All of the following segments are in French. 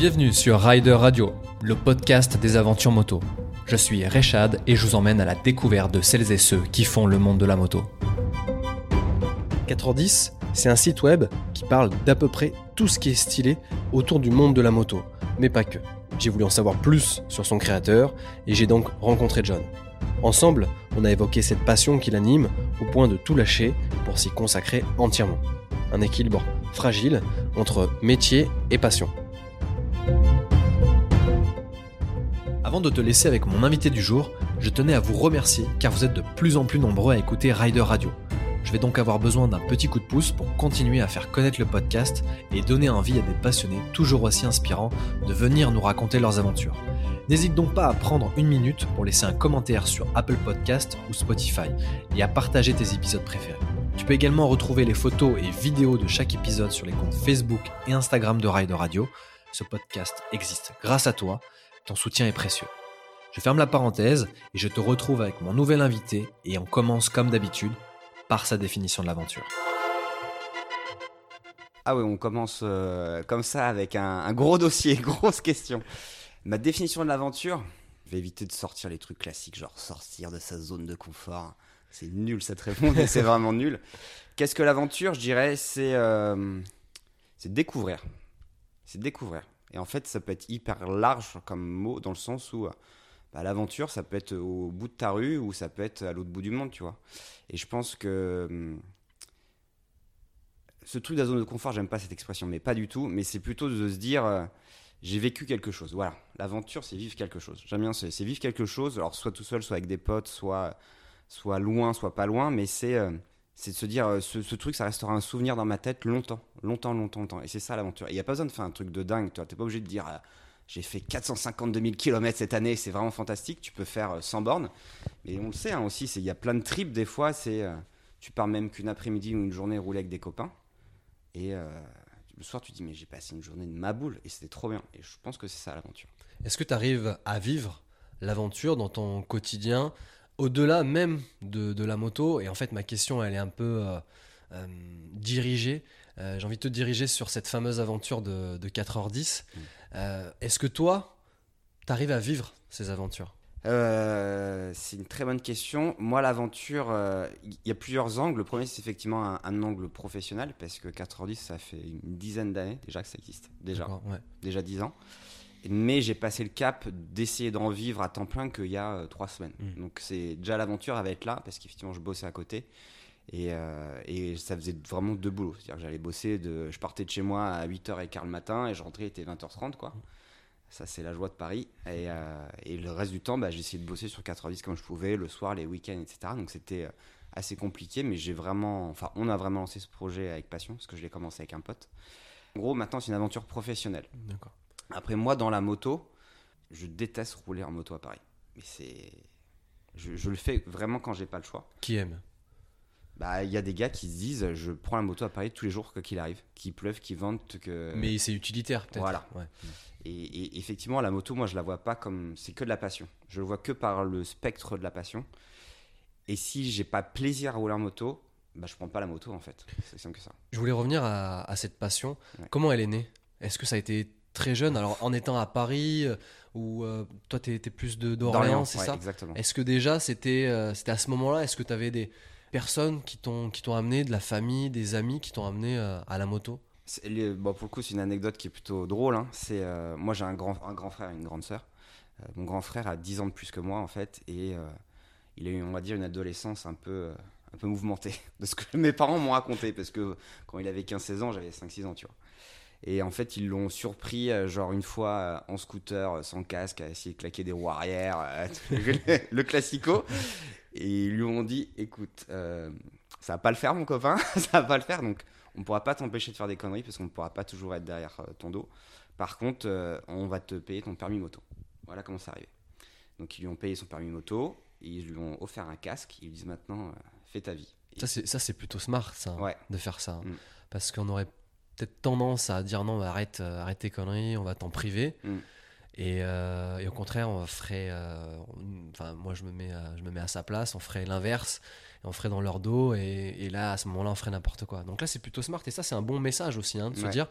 Bienvenue sur Rider Radio, le podcast des aventures moto. Je suis Rechad et je vous emmène à la découverte de celles et ceux qui font le monde de la moto. 4h10, c'est un site web qui parle d'à peu près tout ce qui est stylé autour du monde de la moto, mais pas que. J'ai voulu en savoir plus sur son créateur et j'ai donc rencontré John. Ensemble, on a évoqué cette passion qui l'anime au point de tout lâcher pour s'y consacrer entièrement. Un équilibre fragile entre métier et passion. Avant de te laisser avec mon invité du jour, je tenais à vous remercier car vous êtes de plus en plus nombreux à écouter Rider Radio. Je vais donc avoir besoin d'un petit coup de pouce pour continuer à faire connaître le podcast et donner envie à des passionnés toujours aussi inspirants de venir nous raconter leurs aventures. N'hésite donc pas à prendre une minute pour laisser un commentaire sur Apple Podcast ou Spotify et à partager tes épisodes préférés. Tu peux également retrouver les photos et vidéos de chaque épisode sur les comptes Facebook et Instagram de Rider Radio. Ce podcast existe grâce à toi, ton soutien est précieux. Je ferme la parenthèse et je te retrouve avec mon nouvel invité et on commence comme d'habitude par sa définition de l'aventure. Ah oui, on commence euh, comme ça avec un, gros dossier, grosse question. Ma définition de l'aventure, je vais éviter de sortir les trucs classiques, genre sortir de sa zone de confort. C'est nul cette réponse, c'est vraiment nul. Qu'est-ce que l'aventure Je dirais, c'est euh, découvrir. C'est découvrir. Et en fait, ça peut être hyper large comme mot, dans le sens où bah, l'aventure, ça peut être au bout de ta rue ou ça peut être à l'autre bout du monde, tu vois. Et je pense que hum, ce truc de la zone de confort, j'aime pas cette expression, mais pas du tout. Mais c'est plutôt de se dire, euh, j'ai vécu quelque chose. Voilà, l'aventure, c'est vivre quelque chose. J'aime bien, c'est vivre quelque chose. Alors soit tout seul, soit avec des potes, soit soit loin, soit pas loin. Mais c'est euh, c'est de se dire, euh, ce, truc, ça restera un souvenir dans ma tête longtemps, longtemps, longtemps, longtemps. Et c'est ça l'aventure. Il y a pas besoin de faire un truc de dingue. Tu n'es pas obligé de dire. euh, j'ai fait 452 000 km cette année, c'est vraiment fantastique. Tu peux faire euh, 100 bornes. Mais on le sait hein, aussi, il y a plein de trips des fois. C'est, euh, tu pars même qu'une après-midi ou une journée rouler avec des copains. Et euh, le soir, tu dis, mais j'ai passé une journée de ma boule et c'était trop bien. Et je pense que c'est ça l'aventure. Est-ce que tu arrives à vivre l'aventure dans ton quotidien au-delà même de, de la moto Et en fait, ma question, elle est un peu euh, euh, dirigée. Euh, J'ai envie de te diriger sur cette fameuse aventure de, de 4h10. Mm. Est-ce que toi, tu arrives à vivre ces aventures? Euh, c'est une très bonne question. Moi, l'aventure, euh, il y a plusieurs angles. Le premier, c'est effectivement un, un angle professionnel, parce que 4h10, ça fait une dizaine d'années déjà que ça existe. Déjà, ouais. déjà 10 ans. Mais j'ai passé le cap d'essayer d'en vivre à temps plein qu'il y a euh, trois semaines. Mm. Donc c'est déjà l'aventure à être là, parce qu'effectivement, je bossais à côté. Et, euh, et ça faisait vraiment deux boulots. C'est-à-dire que j'allais bosser, de, je partais de chez moi à 8h15 le matin et je rentrais, il était 20h30. Quoi. Ça, c'est la joie de Paris. Et, euh, et le reste du temps, bah, j'ai essayé de bosser sur 4h10 comme je pouvais, le soir, les week-ends, etc. Donc c'était assez compliqué, mais j'ai vraiment. Enfin, on a vraiment lancé ce projet avec passion, parce que je l'ai commencé avec un pote. En gros, maintenant, c'est une aventure professionnelle. D'accord. Après, moi, dans la moto, je déteste rouler en moto à Paris. Mais c'est. Je, je le fais vraiment quand j'ai pas le choix. Qui aime? Bah, il y a des gars qui se disent je prends la moto à Paris tous les jours, quoi qu'il arrive. Qu'il pleuve, qu'il vente, que. Mais c'est utilitaire, peut-être. Voilà. Ouais. Et, et effectivement, la moto, moi, je la vois pas comme. C'est que de la passion. Je le vois que par le spectre de la passion. Et si j'ai pas plaisir à rouler en moto, bah, je prends pas la moto, en fait. C'est simple que ça. Je voulais revenir à, à cette passion. Ouais. Comment elle est née? Est-ce que ça a été très jeune Alors, en étant à Paris, euh, ou euh, toi, tu étais plus de- d'Orléans, c'est ouais, ça Exactement. Est-ce que déjà, c'était euh, c'était à ce moment-là, est-ce que tu avais des personnes qui t'ont qui t'ont amené, de la famille, des amis qui t'ont amené euh, à la moto? Bon, pour le coup, c'est une anecdote qui est plutôt drôle. hein. C'est, moi, j'ai un grand, un grand frère et une grande sœur. Mon grand frère a 10 ans de plus que moi, en fait, et il a eu, on va dire, une adolescence un peu, un peu mouvementée, de ce que mes parents m'ont raconté, parce que quand il avait 15-16 ans, j'avais 5-6 ans, tu vois. Et en fait, ils l'ont surpris, euh, genre une fois euh, en scooter, euh, sans casque, à essayer de claquer des roues arrière, le, classico. Et ils lui ont dit écoute, euh, ça va pas le faire, mon copain, ça va pas le faire. Donc, on pourra pas t'empêcher de faire des conneries parce qu'on ne pourra pas toujours être derrière ton dos. Par contre, euh, on va te payer ton permis moto. Voilà comment c'est arrivé. Donc, ils lui ont payé son permis moto, et ils lui ont offert un casque. Ils lui disent maintenant, euh, fais ta vie. Et- Ça, c'est plutôt smart, ça, Ouais. de faire ça. hein. Mm. Parce qu'on aurait peut-être tendance à dire non, mais arrête, euh, arrête tes conneries, on va t'en priver. Mm. Et, euh, et au contraire, on ferait. euh, on- Enfin, moi, je me, mets à, je me mets à sa place, on ferait l'inverse, et on ferait dans leur dos, et, et là, à ce moment-là, on ferait n'importe quoi. Donc là, c'est plutôt smart, et ça, c'est un bon message aussi, hein, de se dire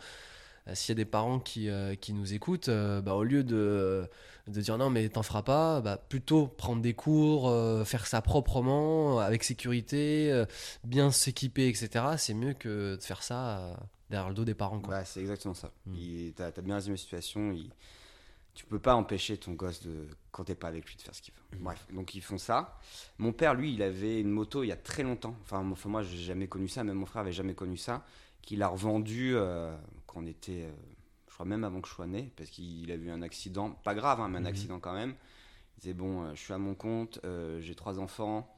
euh, s'il y a des parents qui, qui nous écoutent, bah, au lieu de, de dire non, mais t'en feras pas, bah, plutôt prendre des cours, faire ça proprement, avec sécurité, bien s'équiper, etc. C'est mieux que de faire ça derrière le dos des parents. Quoi. Bah, c'est exactement ça. Mm. Il- T'as as bien résumé la situation. il- Tu peux pas empêcher ton gosse de, quand t'es pas avec lui, de faire ce qu'il veut. Mm. Bref, donc ils font ça. Mon père, lui, il avait une moto il y a très longtemps. Enfin, moi, enfin, moi j'ai jamais connu ça. Même mon frère avait jamais connu ça. Qu'il a revendu euh, quand on était, euh, je crois même avant que je sois né, parce qu'il a eu un accident, pas grave, hein, mais un Mhm. accident quand même. Il disait bon, euh, je suis à mon compte, j'ai trois enfants.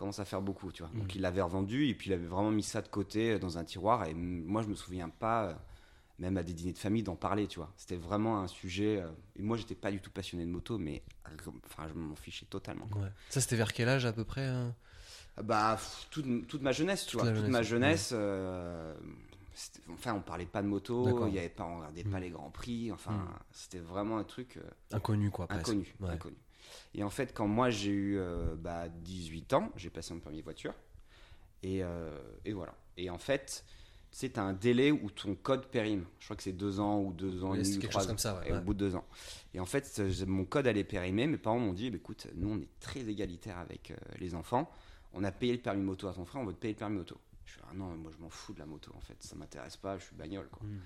Commence à faire beaucoup, tu vois. Donc Mhm. il l'avait revendu et puis il avait vraiment mis ça de côté euh, dans un tiroir. Et moi, je me souviens pas, euh, même à des dîners de famille, d'en parler, tu vois. C'était vraiment un sujet. euh, et moi, j'étais pas du tout passionné de moto, mais enfin, je m'en fichais totalement. quoi. Ouais. Ça, c'était vers quel âge à peu près hein Bah, toute, toute ma jeunesse, tu Toute vois. toute jeunesse, ma ouais. jeunesse. euh, enfin, on parlait pas de moto, il y avait pas, on regardait pas Mhm. les grands prix. Enfin, Mhm. c'était vraiment un truc. euh, Inconnu, quoi. presque. Inconnu, Ouais. inconnu. Et en fait, quand moi j'ai eu euh, bah, 18 ans, j'ai passé mon permis voiture. Et, euh, et voilà. Et en fait, c'est un délai où ton code périme. Je crois que c'est deux ans ou deux ans Ouais, et demi quelque trois chose comme ça, ouais, et ouais. au bout de deux ans. Et en fait, mon code allait périmer. Mes parents m'ont dit, bah, écoute, nous on est très égalitaires avec euh, les enfants. On a payé le permis moto à ton frère, on veut te payer le permis moto. Je suis ah non, moi je m'en fous de la moto en fait, ça m'intéresse pas, je suis bagnole quoi. Mm.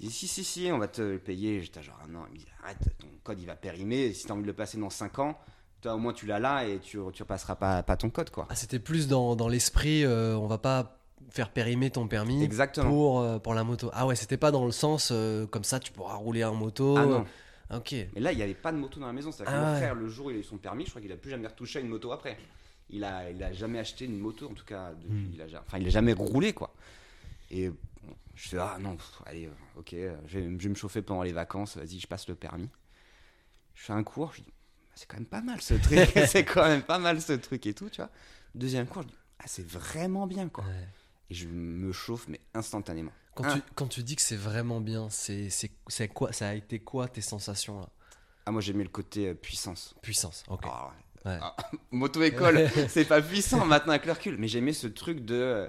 Il dit si, si, si, on va te le payer. J'étais genre, ah non, il me dit, arrête, ton code il va périmer. Si tu as envie de le passer dans 5 ans, toi au moins tu l'as là et tu ne repasseras pas, pas ton code quoi. Ah, c'était plus dans, dans l'esprit, euh, on va pas faire périmer ton permis Exactement. pour, euh, pour la moto. Ah ouais, c'était pas dans le sens euh, comme ça tu pourras rouler en moto. Ah non. Ok. Mais là, il n'y avait pas de moto dans la maison. C'est-à-dire que Ah mon ouais. frère, le jour où il a eu son permis, je crois qu'il a plus jamais retouché à une moto après. Il a, il a jamais acheté une moto, en tout cas, depuis, Mm. il a, enfin, il a jamais roulé quoi. Et je fais, ah non, pff, allez, euh, ok, euh, je vais, je vais me chauffer pendant les vacances, vas-y, je passe le permis. Je fais un cours, je dis, Bah, c'est quand même pas mal ce truc, c'est quand même pas mal ce truc et tout, tu vois. Deuxième cours, je dis, ah, c'est vraiment bien quoi. Ouais. Et je me chauffe, mais instantanément. Quand, tu, quand tu dis que c'est vraiment bien, c'est quoi Ça a été quoi tes sensations là? Ah, moi j'aimais le côté euh, puissance. Puissance. Ok. Ouais. Ah, Moto-école, c'est pas puissant maintenant avec le recul, mais j'aimais ce truc de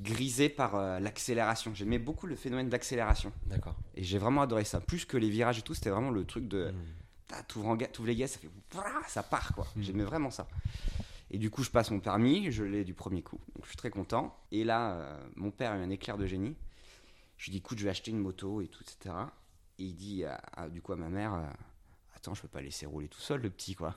grisé par euh, l'accélération. J'aimais beaucoup le phénomène d'accélération. D'accord. Et j'ai vraiment adoré ça. Plus que les virages et tout, c'était vraiment le truc de. Mm. Ah, T'ouvres les gaz, ça fait. Ça part quoi. Mm. J'aimais vraiment ça. Et du coup, je passe mon permis, je l'ai du premier coup. Donc je suis très content. Et là, euh, mon père a eu un éclair de génie. Je lui dis, écoute, je vais acheter une moto et tout, etc. Et il dit, à- à- du coup, à ma mère, euh, attends, je peux pas laisser rouler tout seul, le petit, quoi.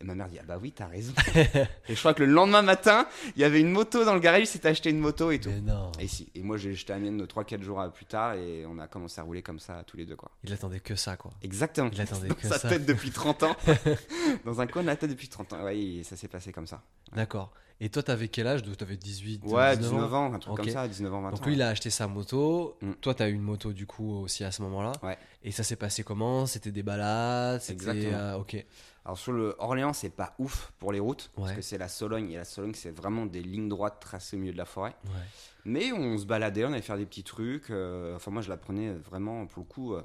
Et ma mère dit, ah bah oui, t'as raison. et je crois que le lendemain matin, il y avait une moto dans le garage, il s'est acheté une moto et tout. Mais non. Et si. Et moi, j'ai jeté la mienne 3-4 jours plus tard et on a commencé à rouler comme ça tous les deux, quoi. Il attendait que ça quoi. Exactement. Il attendait Dans que sa ça. tête depuis 30 ans. dans un coin de la tête depuis 30 ans. Et ça s'est passé comme ça. D'accord. Et toi, t'avais quel âge? Donc, T'avais 18 Ouais, 19 19 ans, un truc comme ça, 19 ans, 20 Donc lui, il a acheté sa moto. Mm. Toi, t'as eu une moto du coup aussi à ce moment-là. Ouais. Et ça s'est passé comment? C'était des balades? C'était Exactement. euh, ok. Alors sur le Orléans, c'est pas ouf pour les routes, parce que c'est la Sologne, et la Sologne, c'est vraiment des lignes droites tracées au milieu de la forêt. Ouais. Mais on se baladait, on allait faire des petits trucs. euh, enfin, moi, je la prenais vraiment, pour le coup, euh,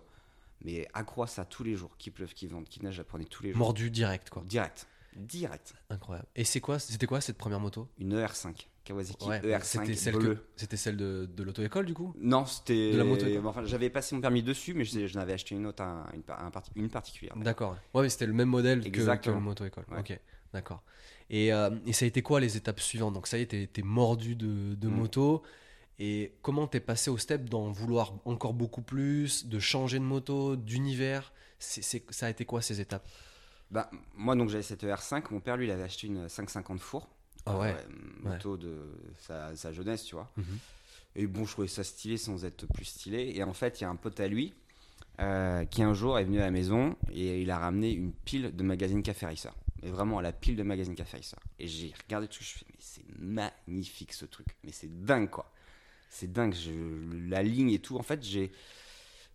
mais accro à ça tous les jours. Qu'il pleuve, qu'il vente, qu'il neige, je la prenais tous les jours. Mordu direct quoi. Direct. Direct. Incroyable. Et c'est quoi C'était quoi cette première moto? Une ER5. Kawasaki Ouais, ER5 C'était c'était celle de, de l'auto-école du coup? Non, c'était. De la moto. Enfin, j'avais passé mon permis dessus, mais je, je n'avais acheté une autre, un- une, par- un parti- une particulière. D'accord. Ouais, mais c'était le même modèle que, que Exactement. le moto-école. Ouais. Ok, d'accord. Et, euh, et ça a été quoi les étapes suivantes? Donc ça y est, t'es t'es mordu de, de Mm. moto. Et comment t'es passé au step d'en vouloir encore beaucoup plus, de changer de moto, d'univers? C'est- c'est- Ça a été quoi ces étapes? Bah, moi, donc, j'avais cette ER5. Mon père, lui, il avait acheté une 550 four. Ah ouais. Euh, moto de sa, sa jeunesse, tu vois. Mhm. Et bon, je trouvais ça stylé sans être plus stylé. Et en fait, il y a un pote à lui euh, qui un jour est venu à la maison et il a ramené une pile de magazines Café Racer. Mais vraiment, la pile de magazines Café Racer. Et j'ai regardé tout, je fais, mais c'est magnifique ce truc. Mais c'est dingue, quoi. C'est dingue. Je- la ligne et tout. En fait, j'ai.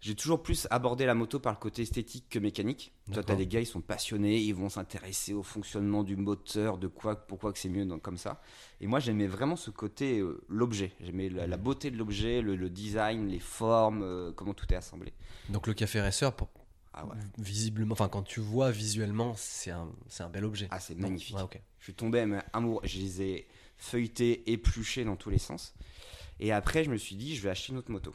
J'ai toujours plus abordé la moto par le côté esthétique que mécanique. Toi, t'as des gars, ils sont passionnés, ils vont s'intéresser au fonctionnement du moteur, de quoi, pourquoi que c'est mieux comme ça. Et moi, j'aimais vraiment ce côté, euh, l'objet. J'aimais la, la beauté de l'objet, le, le design, les formes, euh, comment tout est assemblé. Donc le café racer, pour, Ah ouais, visiblement, enfin quand tu vois visuellement, c'est un, un bel objet. ah, c'est magnifique. ouais. Je suis tombé mais, amoureux. Je les ai feuilletés, épluchés dans tous les sens. Et après, je me suis dit, je vais acheter une autre moto.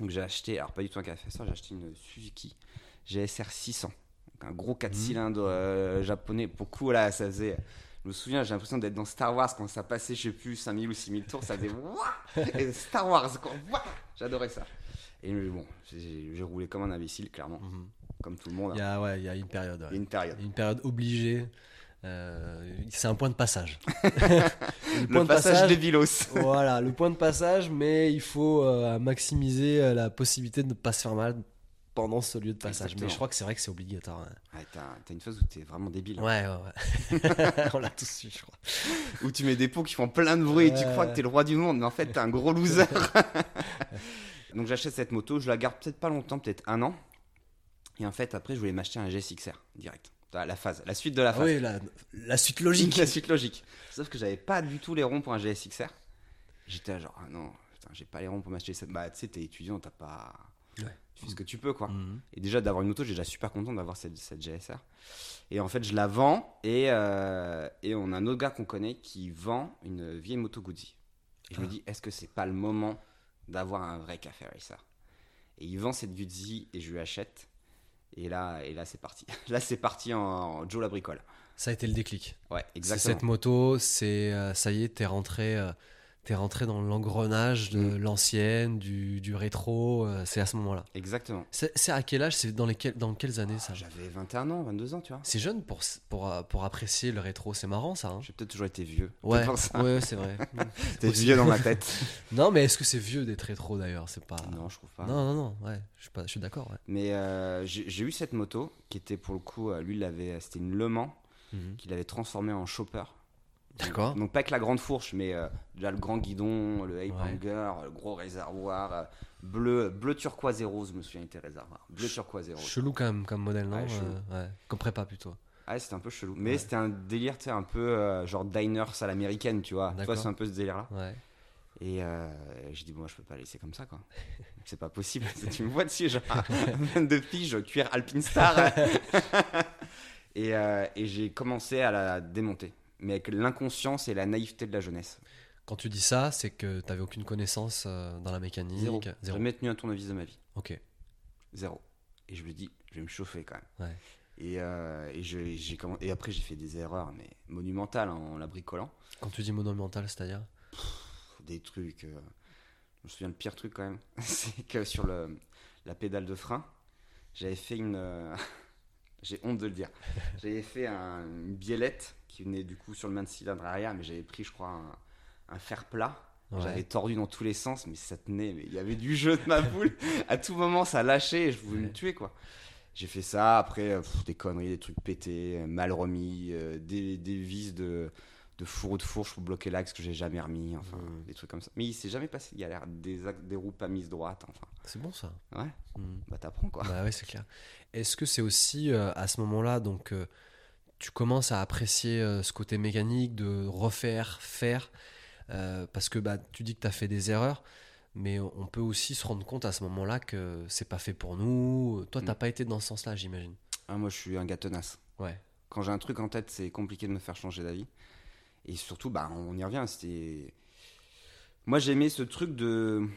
Donc j'ai acheté, alors pas du tout un café j'ai acheté une Suzuki GSR 600. Donc un gros 4 Mhm. cylindres euh, japonais. Pour coup, là, ça faisait. Je me souviens, j'ai l'impression d'être dans Star Wars quand ça passait, je sais plus, 5000 ou 6000 tours. Ça faisait Et Star Wars, quoi. J'adorais ça. Et bon, j'ai roulé comme un imbécile, clairement. Mhm. Comme tout le monde. Il hein. y a, ouais, il y a une période. ouais. Il y a une période. Y a une période obligée. Euh, c'est un point de passage. Le passage, des Vilos. voilà, le point de passage, mais il faut euh, maximiser euh, la possibilité de ne pas se faire mal pendant ce lieu de passage. Exactement. Mais je crois que c'est vrai que c'est obligatoire. Ouais, Ouais, T'as une phase où t'es vraiment débile. hein. ouais, ouais. ouais. On l'a tous su, je crois. Où tu mets des pots qui font plein de bruit et tu crois que t'es le roi du monde, mais en fait t'es un gros loser. Donc j'achète cette moto, je la garde peut-être pas longtemps, peut-être un an. Et en fait, après, je voulais m'acheter un GSXR direct. La phase, la suite de la Ah phase. oui, la, la suite logique. La suite logique. Sauf que j'avais pas du tout les ronds pour un GSXR. J'étais genre, ah non, putain, j'ai pas les ronds pour m'acheter cette. Bah, tu sais, t'es étudiant, t'as pas. Ouais. Tu fais ce que tu peux, quoi. Mhm. Et déjà, d'avoir une moto, j'ai déjà super content d'avoir cette, cette GSR. Et en fait, je la vends et, euh, et on a un autre gars qu'on connaît qui vend une vieille moto Guzzi. Et je me Ah. dis, est-ce que c'est pas le moment d'avoir un vrai café racer? Et il vend cette Guzzi et je lui achète. Et là, et là c'est parti. Là, c'est parti en, en Joe la bricole. Ça a été le déclic. Ouais, C'est exactement. cette moto, c'est euh, ça y est, t'es rentré, euh, t'es rentré dans l'engrenage de Mm. l'ancienne, du, du rétro. euh, c'est à ce moment-là. Exactement. C'est à quel âge C'est dans lesquelles, dans quelles années ça? J'avais 21 ans, 22 ans, tu vois. C'est jeune pour, pour, pour apprécier le rétro. C'est marrant ça. hein J'ai peut-être toujours été vieux. Ouais, ouais, c'est vrai. T'es vieux dans ma tête. non, mais est-ce que c'est vieux d'être rétro d'ailleurs? C'est pas. non, je trouve pas. non, non, non, ouais, je suis pas, je suis d'accord. Ouais. Mais euh, j'ai eu cette moto qui était pour le coup, euh, lui, il c'était une Le Mans Mhm. qu'il avait transformée en chopper. D'accord. Donc pas avec la grande fourche, mais euh, déjà le grand guidon, le hanger, le gros réservoir, euh, bleu, bleu turquoise et rose, je me souviens, était réservoir. Bleu turquoise et rose. Chelou quand même comme modèle, non. Euh, ouais. Comme prépa plutôt. Ah, c'était un peu chelou. Mais Ouais. c'était un délire, tu sais, un peu euh, genre diners à l'américaine, tu vois. Toi, c'est un peu ce délire-là. Ouais. Et j'ai dit, bon, je peux pas laisser comme ça, quoi. C'est pas possible. tu me vois dessus, genre, 22 piges, cuir Alpine Star. et et j'ai commencé à la démonter. Mais avec l'inconscience et la naïveté de la jeunesse. Quand tu dis ça, c'est que t'avais aucune connaissance euh, dans la mécanique. Zéro. J'ai jamais tenu un tournevis de ma vie. Ok. Zéro. Et je me dis, je vais me chauffer quand même. Ouais. Et, euh, et, je- j'ai comm- et après, j'ai fait des erreurs, mais monumentales hein, en la bricolant. Quand tu dis monumental, c'est-à-dire? Des trucs. euh, je me souviens, le pire truc quand même, c'est que sur le, la pédale de frein, j'avais fait une. j'ai honte de le dire. J'avais fait un- une biellette qui venait du coup sur le main de cylindre arrière, mais j'avais pris, je crois, un, un fer plat. Ouais. J'avais tordu dans tous les sens, mais ça tenait. Mais il y avait du jeu de ma boule. à tout moment, ça lâchait et je voulais me tuer, quoi. J'ai fait ça. Après, euh, pff, des conneries, des trucs pétés, euh, mal remis, euh, des, des vis de, de fourreau de fourche pour bloquer l'axe que j'ai jamais remis. Enfin, des trucs comme ça. Mais il s'est jamais passé de galère. Des, des roues pas mises droites. Enfin, C'est bon ça. ouais, Mhm. bah t'apprends, quoi. Bah ouais, c'est clair. Est-ce que c'est aussi euh, à ce moment-là, donc euh, tu commences à apprécier euh, ce côté mécanique de refaire, faire, euh, parce que bah, tu dis que tu as fait des erreurs, mais on peut aussi se rendre compte à ce moment-là que c'est pas fait pour nous. Toi, t'as Mm. pas été dans ce sens-là, j'imagine. Ah, moi, je suis un gars tenace. Ouais. Quand j'ai un truc en tête, c'est compliqué de me faire changer d'avis. Et surtout, bah, on y revient. C'était. Moi, j'aimais ce truc de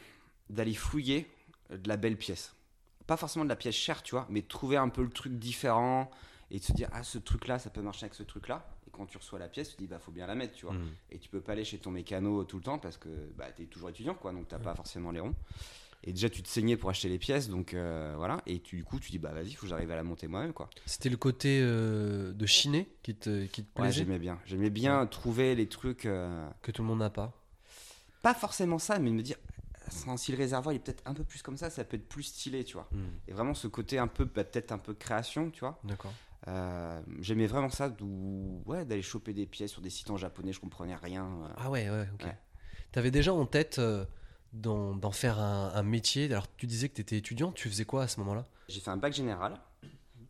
d'aller fouiller de la belle pièce. Pas forcément de la pièce chère, tu vois, mais trouver un peu le truc différent et de se dire, ah, ce truc-là, ça peut marcher avec ce truc-là. Et quand tu reçois la pièce, tu te dis, bah, faut bien la mettre, tu vois. Mhm. Et tu peux pas aller chez ton mécano tout le temps parce que bah, tu es toujours étudiant, quoi, donc t'as pas forcément les ronds. Et déjà, tu te saignais pour acheter les pièces, donc euh, voilà. Et tu, du coup, tu dis, bah vas-y, faut que j'arrive à la monter moi-même, quoi. C'était le côté euh, de chiner qui te, qui te Ouais, plaisait, j'aimais bien. J'aimais bien trouver les trucs. euh, que tout le monde n'a pas. pas forcément ça, mais me dire, si le réservoir il est peut-être un peu plus comme ça, ça peut être plus stylé, tu vois. Mhm. Et vraiment ce côté un peu, bah, peut-être un peu création, tu vois. D'accord. Euh, J'aimais vraiment ça, ouais, d'aller choper des pièces sur des sites en japonais, je comprenais rien. euh. Ah ouais, ouais, ok. Ouais. T'avais déjà en tête euh, d'en faire un, un métier? Alors, tu disais que tu étais étudiant. Tu faisais quoi à ce moment-là? J'ai fait un bac général,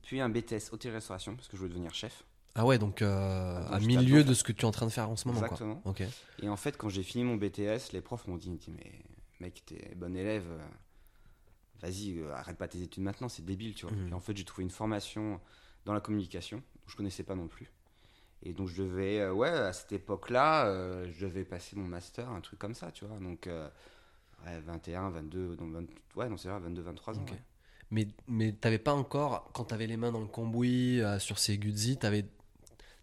puis un BTS hôtellerie-restauration, parce que je voulais devenir chef. Ah ouais, donc euh, Attends, à milieu de ce que tu es en train de faire en ce moment. quoi. Exactement. Ok. Et en fait, quand j'ai fini mon BTS, les profs m'ont dit, mais mec, t'es bon élève, vas-y, arrête pas tes études maintenant, c'est débile, tu vois. Mhm. Et en fait, j'ai trouvé une formation dans la communication, que je connaissais pas non plus. Et donc, je devais, euh, ouais, à cette époque-là, euh, je devais passer mon master, un truc comme ça, tu vois. Donc, euh, Ouais, 21, 22, donc 20 ouais, non, c'est vrai, 22, 23 ans. Ouais. Mais, mais t'avais pas encore, quand t'avais les mains dans le cambouis, euh, sur ces Guzzi, t'avais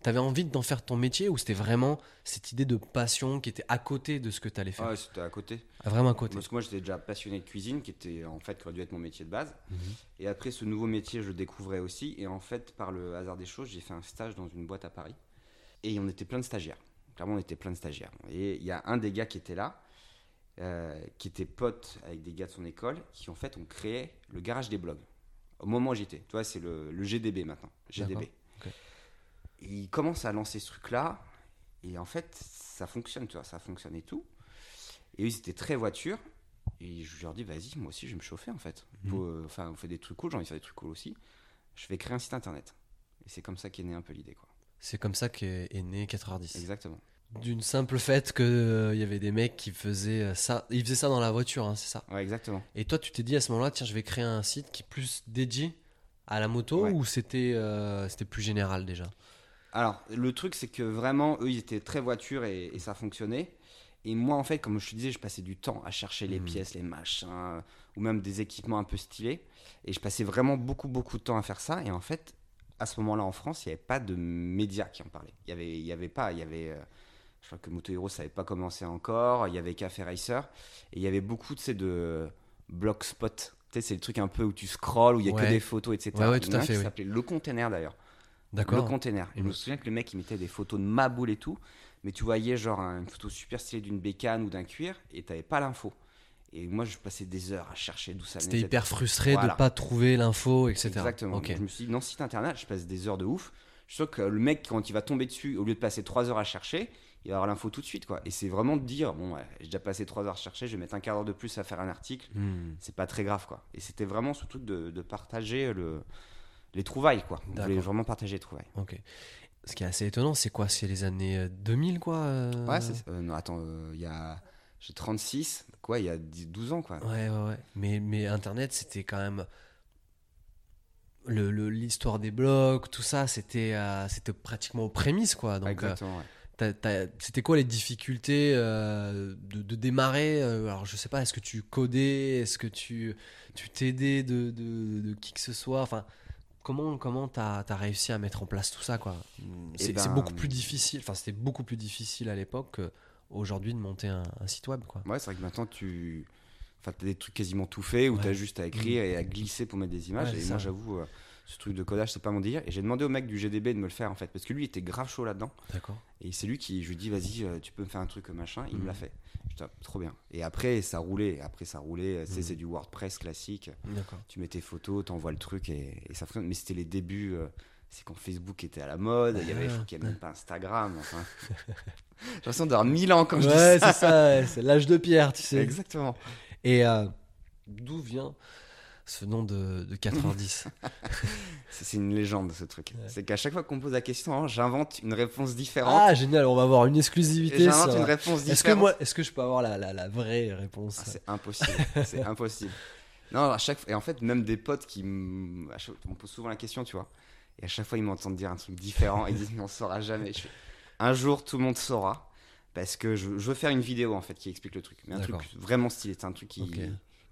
avais envie d'en faire ton métier ou c'était vraiment cette idée de passion qui était à côté de ce que t'allais faire Ouais, c'était à côté. Ah, Vraiment à côté. Parce que moi, j'étais déjà passionné de cuisine, qui était en fait, qui aurait dû être mon métier de base. Mhm. Et après, ce nouveau métier, je le découvrais aussi. Et en fait, par le hasard des choses, j'ai fait un stage dans une boîte à Paris. Et on était plein de stagiaires. Clairement, on était plein de stagiaires. Et il y a un des gars qui était là, euh, qui était pote avec des gars de son école, qui en fait ont créé le garage des blogs. Au moment où j'étais. Tu vois, c'est le, le GDB maintenant. GDB. D'accord. Et il commence à lancer ce truc-là. Et en fait, ça fonctionne, tu vois, ça fonctionne et tout. Et eux, ils étaient très voiture. Et je leur dis, vas-y, moi aussi, je vais me chauffer en fait. Faut, euh, Enfin, on fait des trucs cool, j'ai envie de faire des trucs cool aussi. Je vais créer un site internet. Et c'est comme ça qu'est née un peu l'idée, quoi. C'est comme ça qu'est est né 4h10. Exactement. D'une simple fait qu'il y avait des mecs qui faisaient euh, ça. Ils faisaient ça dans la voiture, hein, c'est ça? Ouais, exactement. Et toi, tu t'es dit à ce moment-là, tiens, je vais créer un site qui est plus dédié à la moto Ouais. ou c'était euh, c'était plus général déjà? Alors, le truc, c'est que vraiment, eux, ils étaient très voiture et, et ça fonctionnait. Et moi, en fait, comme je te disais, je passais du temps à chercher les Mhm. pièces, les machins, euh, ou même des équipements un peu stylés. Et je passais vraiment beaucoup, beaucoup de temps à faire ça. Et en fait, à ce moment-là, en France, il n'y avait pas de médias qui en parlaient. Il n'y avait, il y avait pas. Il y avait. euh, je crois que Moto Hero, ça n'avait pas commencé encore. Il y avait Café Racer. Et il y avait beaucoup, sais, de blogspot. Tu sais, c'est le truc un peu où tu scrolls, où il y a Ouais. que des photos, etc. Ouais, ouais, tout à fait, oui. s'appelait Le Container, d'ailleurs. Le container. Et je me souviens que le mec, il mettait des photos de ma boule et tout. Mais tu voyais genre une photo super stylée d'une bécane ou d'un cuir et t'avais pas l'info. Et moi, je passais des heures à chercher d'où ça venait. C'était hyper frustré Voilà. de pas trouver l'info, etc. Exactement. Je me suis dit, non, site internet, je passe des heures de ouf. Je suis sûr que le mec, quand il va tomber dessus, au lieu de passer trois heures à chercher, il va avoir l'info tout de suite. quoi. Et c'est vraiment de dire, bon, ouais, j'ai déjà passé trois heures à chercher, je vais mettre un quart d'heure de plus à faire un article. Hmm. C'est pas très grave. quoi. Et c'était vraiment ce truc de, de partager le, les trouvailles. quoi. Je voulais vraiment partager les trouvailles. Ok. Ce qui est assez étonnant, c'est quoi? C'est les années euh, 2000, quoi euh? Ouais, c'est euh, non, attends, euh, il y a. J'ai 36, quoi, il y a 10 12 ans, quoi. Ouais, ouais, ouais. Mais, mais Internet, c'était quand même. le- le- L'histoire des blogs, tout ça, c'était euh, c'était pratiquement aux prémices, quoi. Donc, euh, Exactement, ouais. c'était quoi les difficultés euh, de, de démarrer euh, Alors, je sais pas, est-ce que tu codais? Est-ce que tu tu t'aidais de, de, de qui que ce soit? Enfin, comment comment t'as as réussi à mettre en place tout ça, quoi? C'est ben, c'est beaucoup plus difficile. Enfin, c'était beaucoup plus difficile à l'époque qu'aujourd'hui de monter un, un site web, quoi. Ouais, c'est vrai que maintenant, tu. Enfin, t'as des trucs quasiment tout faits où Ouais. t'as juste à écrire et à glisser pour mettre des images. Ouais, et moi, j'avoue, euh, ce truc de codage, c'est pas mon délire. Et j'ai demandé au mec du GDB de me le faire, en fait, parce que lui, il était grave chaud là-dedans. D'accord. Et c'est lui qui, je lui dis, vas-y, euh, tu peux me faire un truc machin. Il me Mhm. l'a fait. J'étais, ah, trop bien. Et après, ça roulait. Après, ça roulait. Mhm. C'est du WordPress classique. D'accord. tu mets tes photos, t'envoies le truc et, et ça fonctionne. Mais c'était les débuts, euh, c'est quand Facebook était à la mode, il y avait, je crois qu'il n'y avait même pas Instagram. Enfin. J'ai l'impression d'avoir 1000 ans quand je Ouais, dis ça. c'est ça, ouais, c'est l'âge de pierre, tu sais. Exactement. Et euh, d'où vient ce nom de, de 4h10 C'est une légende ce truc. Ouais. C'est qu'à chaque fois qu'on me pose la question, hein, j'invente une réponse différente. Ah, génial, on va avoir une exclusivité. j'invente une réponse différente. Est-ce que moi, est-ce que je peux avoir la, la, la vraie réponse Ah, c'est impossible. c'est impossible. Non, à chaque et en fait, même des potes qui me. pose souvent la question, tu vois. Et à chaque fois, ils m'entendent dire un truc différent. Ils disent, on saura jamais. Je fais, un jour, tout le monde saura. Parce que je, je veux faire une vidéo, en fait, qui explique le truc. Mais un truc vraiment stylé. C'est un truc qui,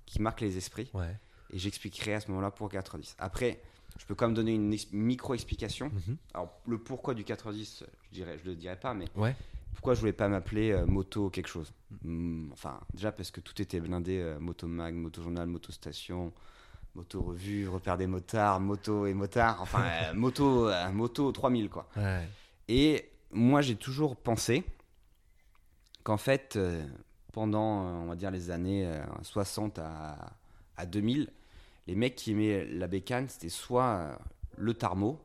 qui marque les esprits. Ouais. Et j'expliquerai à ce moment-là pour 410. Après, je peux quand même donner une ex- micro-explication. Mhm. Alors, le pourquoi du 410, je dirais, je le dirai pas, mais Ouais. pourquoi je voulais pas m'appeler euh, moto quelque chose? Hmm, Enfin, déjà parce que tout était blindé euh, moto mag, moto journal, moto station, moto revue, repère des motards, moto et motards, enfin euh, moto moto 3000 quoi. Ouais. Et moi j'ai toujours pensé qu'en fait pendant on va dire les années euh, 60 à, à 2000, les mecs qui aimaient la bécane, c'était soit euh, le tarmo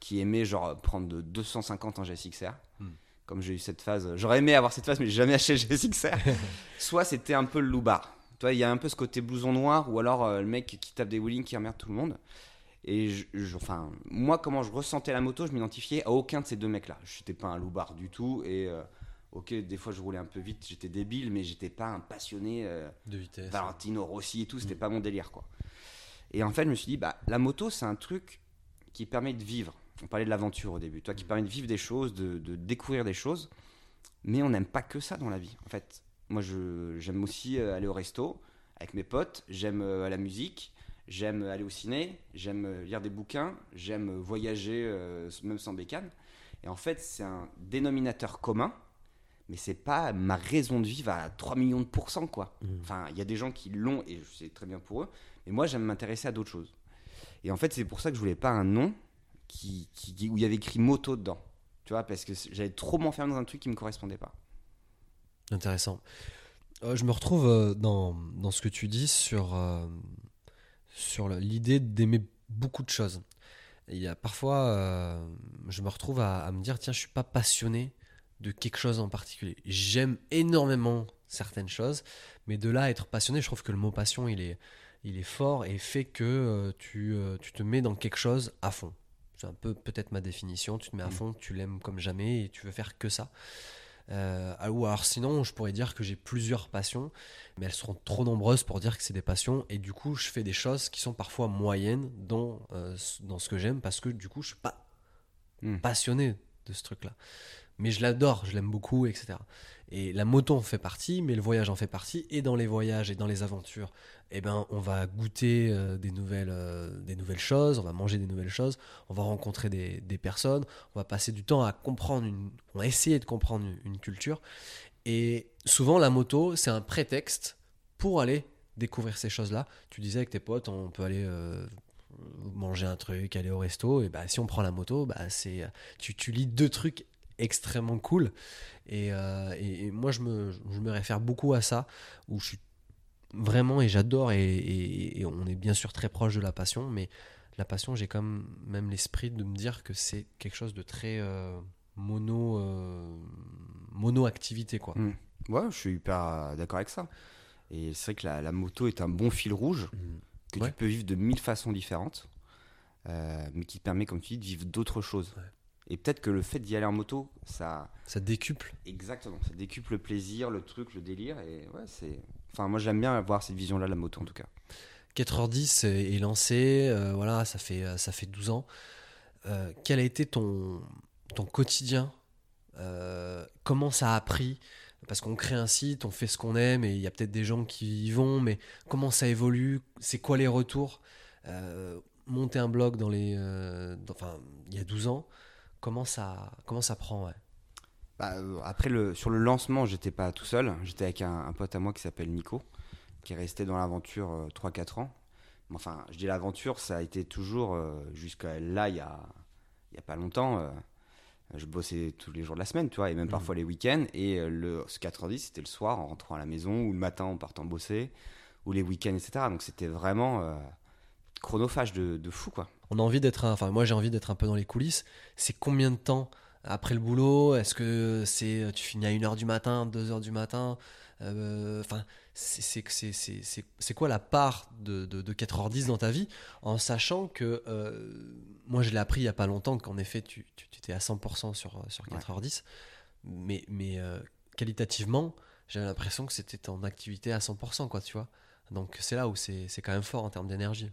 qui aimait genre prendre de 250 en GSXR. Hmm. Comme j'ai eu cette phase, j'aurais aimé avoir cette phase, mais j'ai jamais acheté GSXR. soit c'était un peu le loupard. Toi, il y a un peu ce côté blouson noir, ou alors euh, le mec qui tape des wheelings qui emmerde tout le monde. Et je, je- enfin, moi, comment je ressentais la moto, je m'identifiais à aucun de ces deux mecs-là. Je n'étais pas un loupard du tout. Et euh, ok, des fois je roulais un peu vite, j'étais débile, mais j'étais pas un passionné. euh, De vitesse. Valentino Rossi et tout, c'était Mm. pas mon délire quoi. Et en fait, je me suis dit, bah, la moto, c'est un truc qui permet de vivre. On parlait de l'aventure au début, toi, qui permet de vivre des choses, de, de découvrir des choses. Mais on n'aime pas que ça dans la vie. En fait, Moi, j'aime aussi euh, aller au resto avec mes potes. J'aime euh, la musique. J'aime aller au ciné. J'aime euh, lire des bouquins. J'aime euh, voyager, euh, même sans bécane. Et en fait, c'est un dénominateur commun. Mais c'est pas ma raison de vivre à 3 millions de pourcents, quoi. Mhm. Enfin, il y a des gens qui l'ont et c'est très bien pour eux. Mais moi, j'aime m'intéresser à d'autres choses. Et en fait, c'est pour ça que je voulais pas un nom qui, où il y avait écrit moto dedans. Tu vois, parce que j'allais trop m'enfermer dans un truc qui me correspondait pas. Intéressant. Euh, je me retrouve euh, dans, dans ce que tu dis sur, euh, sur l'idée d'aimer beaucoup de choses. Et Il y a parfois, je me retrouve à, à me dire, tiens, je suis pas passionné de quelque chose en particulier. J'aime énormément certaines choses, mais de là à être passionné, je trouve que le mot passion, il est, il est fort et fait que euh, tu, euh, tu te mets dans quelque chose à fond. C'est un peu peut-être ma définition. Tu te mets à Mm. fond, tu l'aimes comme jamais et tu veux faire que ça. Euh, ah, ou alors sinon, je pourrais dire que j'ai plusieurs passions, mais elles seront trop nombreuses pour dire que c'est des passions. Et du coup, je fais des choses qui sont parfois moyennes dans, euh, dans ce que j'aime parce que du coup, je suis pas Mm. passionné de ce truc-là. Mais je l'adore, je l'aime beaucoup, etc. Et la moto en fait partie, mais le voyage en fait partie. Et dans les voyages et dans les aventures, eh ben, on va goûter euh, des, nouvelles, euh, des nouvelles choses, on va manger des nouvelles choses, on va rencontrer des, des personnes, on va passer du temps à comprendre, une, on va essayer de comprendre une, culture. Et souvent, la moto, c'est un prétexte pour aller découvrir ces choses-là. Tu disais avec tes potes, on peut aller euh, manger un truc, aller au resto. Et bah, si on prend la moto, bah, c'est, tu, tu lis deux trucs extrêmement cool. Et, euh, et- moi, je me, je me réfère beaucoup à ça, où je suis vraiment, et j'adore, et, et- et on est bien sûr très proche de la passion, mais la passion, j'ai quand même, même l'esprit de me dire que c'est quelque chose de très euh, mono, euh, mono-activité, quoi. Mm. Ouais, je suis hyper euh, d'accord avec ça. Et c'est vrai que la, la moto est un bon fil rouge que Ouais. tu peux vivre de mille façons différentes, euh, mais qui te permet, comme tu dis, de vivre d'autres choses. Ouais. Et peut-être que le fait d'y aller en moto, ça, Ça décuple. exactement, ça décuple le plaisir, le truc, le délire. Et ouais, c'est. Enfin, moi, j'aime bien avoir cette vision-là de la moto, en tout cas. 4h10 est lancé, euh, voilà, ça fait, euh, ça fait 12 ans. Euh, quel a été ton, ton quotidien? Euh, Comment ça a pris? Parce qu'on crée un site, on fait ce qu'on aime et il y a peut-être des gens qui y vont, mais comment ça évolue? C'est quoi les retours? Monter un blog dans les, dans- enfin, il y a 12 ans, comment ça, comment ça prend ouais? Bah, euh, après, le, sur le lancement, j'étais pas tout seul. J'étais avec un, un pote à moi qui s'appelle Nico, qui est resté dans l'aventure euh, 3-4 ans. Mais Enfin, je dis l'aventure, ça a été toujours euh, jusqu'à là, il y a, il y a pas longtemps. euh, je bossais tous les jours de la semaine, tu vois, et même Mhm. parfois les week-ends. Et euh, le ce 4h10, c'était le soir en rentrant à la maison, ou le matin en partant bosser, ou les week-ends, etc. Donc c'était vraiment euh, chronophage de, de fou, quoi. on a envie d'être enfin moi j'ai envie d'être un peu dans les coulisses. C'est combien de temps après le boulot? Est-ce que c'est tu finis à 1h du matin 2h du matin? Euh, enfin c'est c'est c'est c'est c'est c'est quoi la part de, de, de 4h10 dans ta vie? En sachant que euh, moi je l'ai appris il y a pas longtemps qu'en effet tu, tu, tu étais à 100% sur, sur 4h10 mais, mais euh, qualitativement j'avais l'impression que c'était ton activité à 100% quoi tu vois. Donc c'est là où c'est quand même fort en termes d'énergie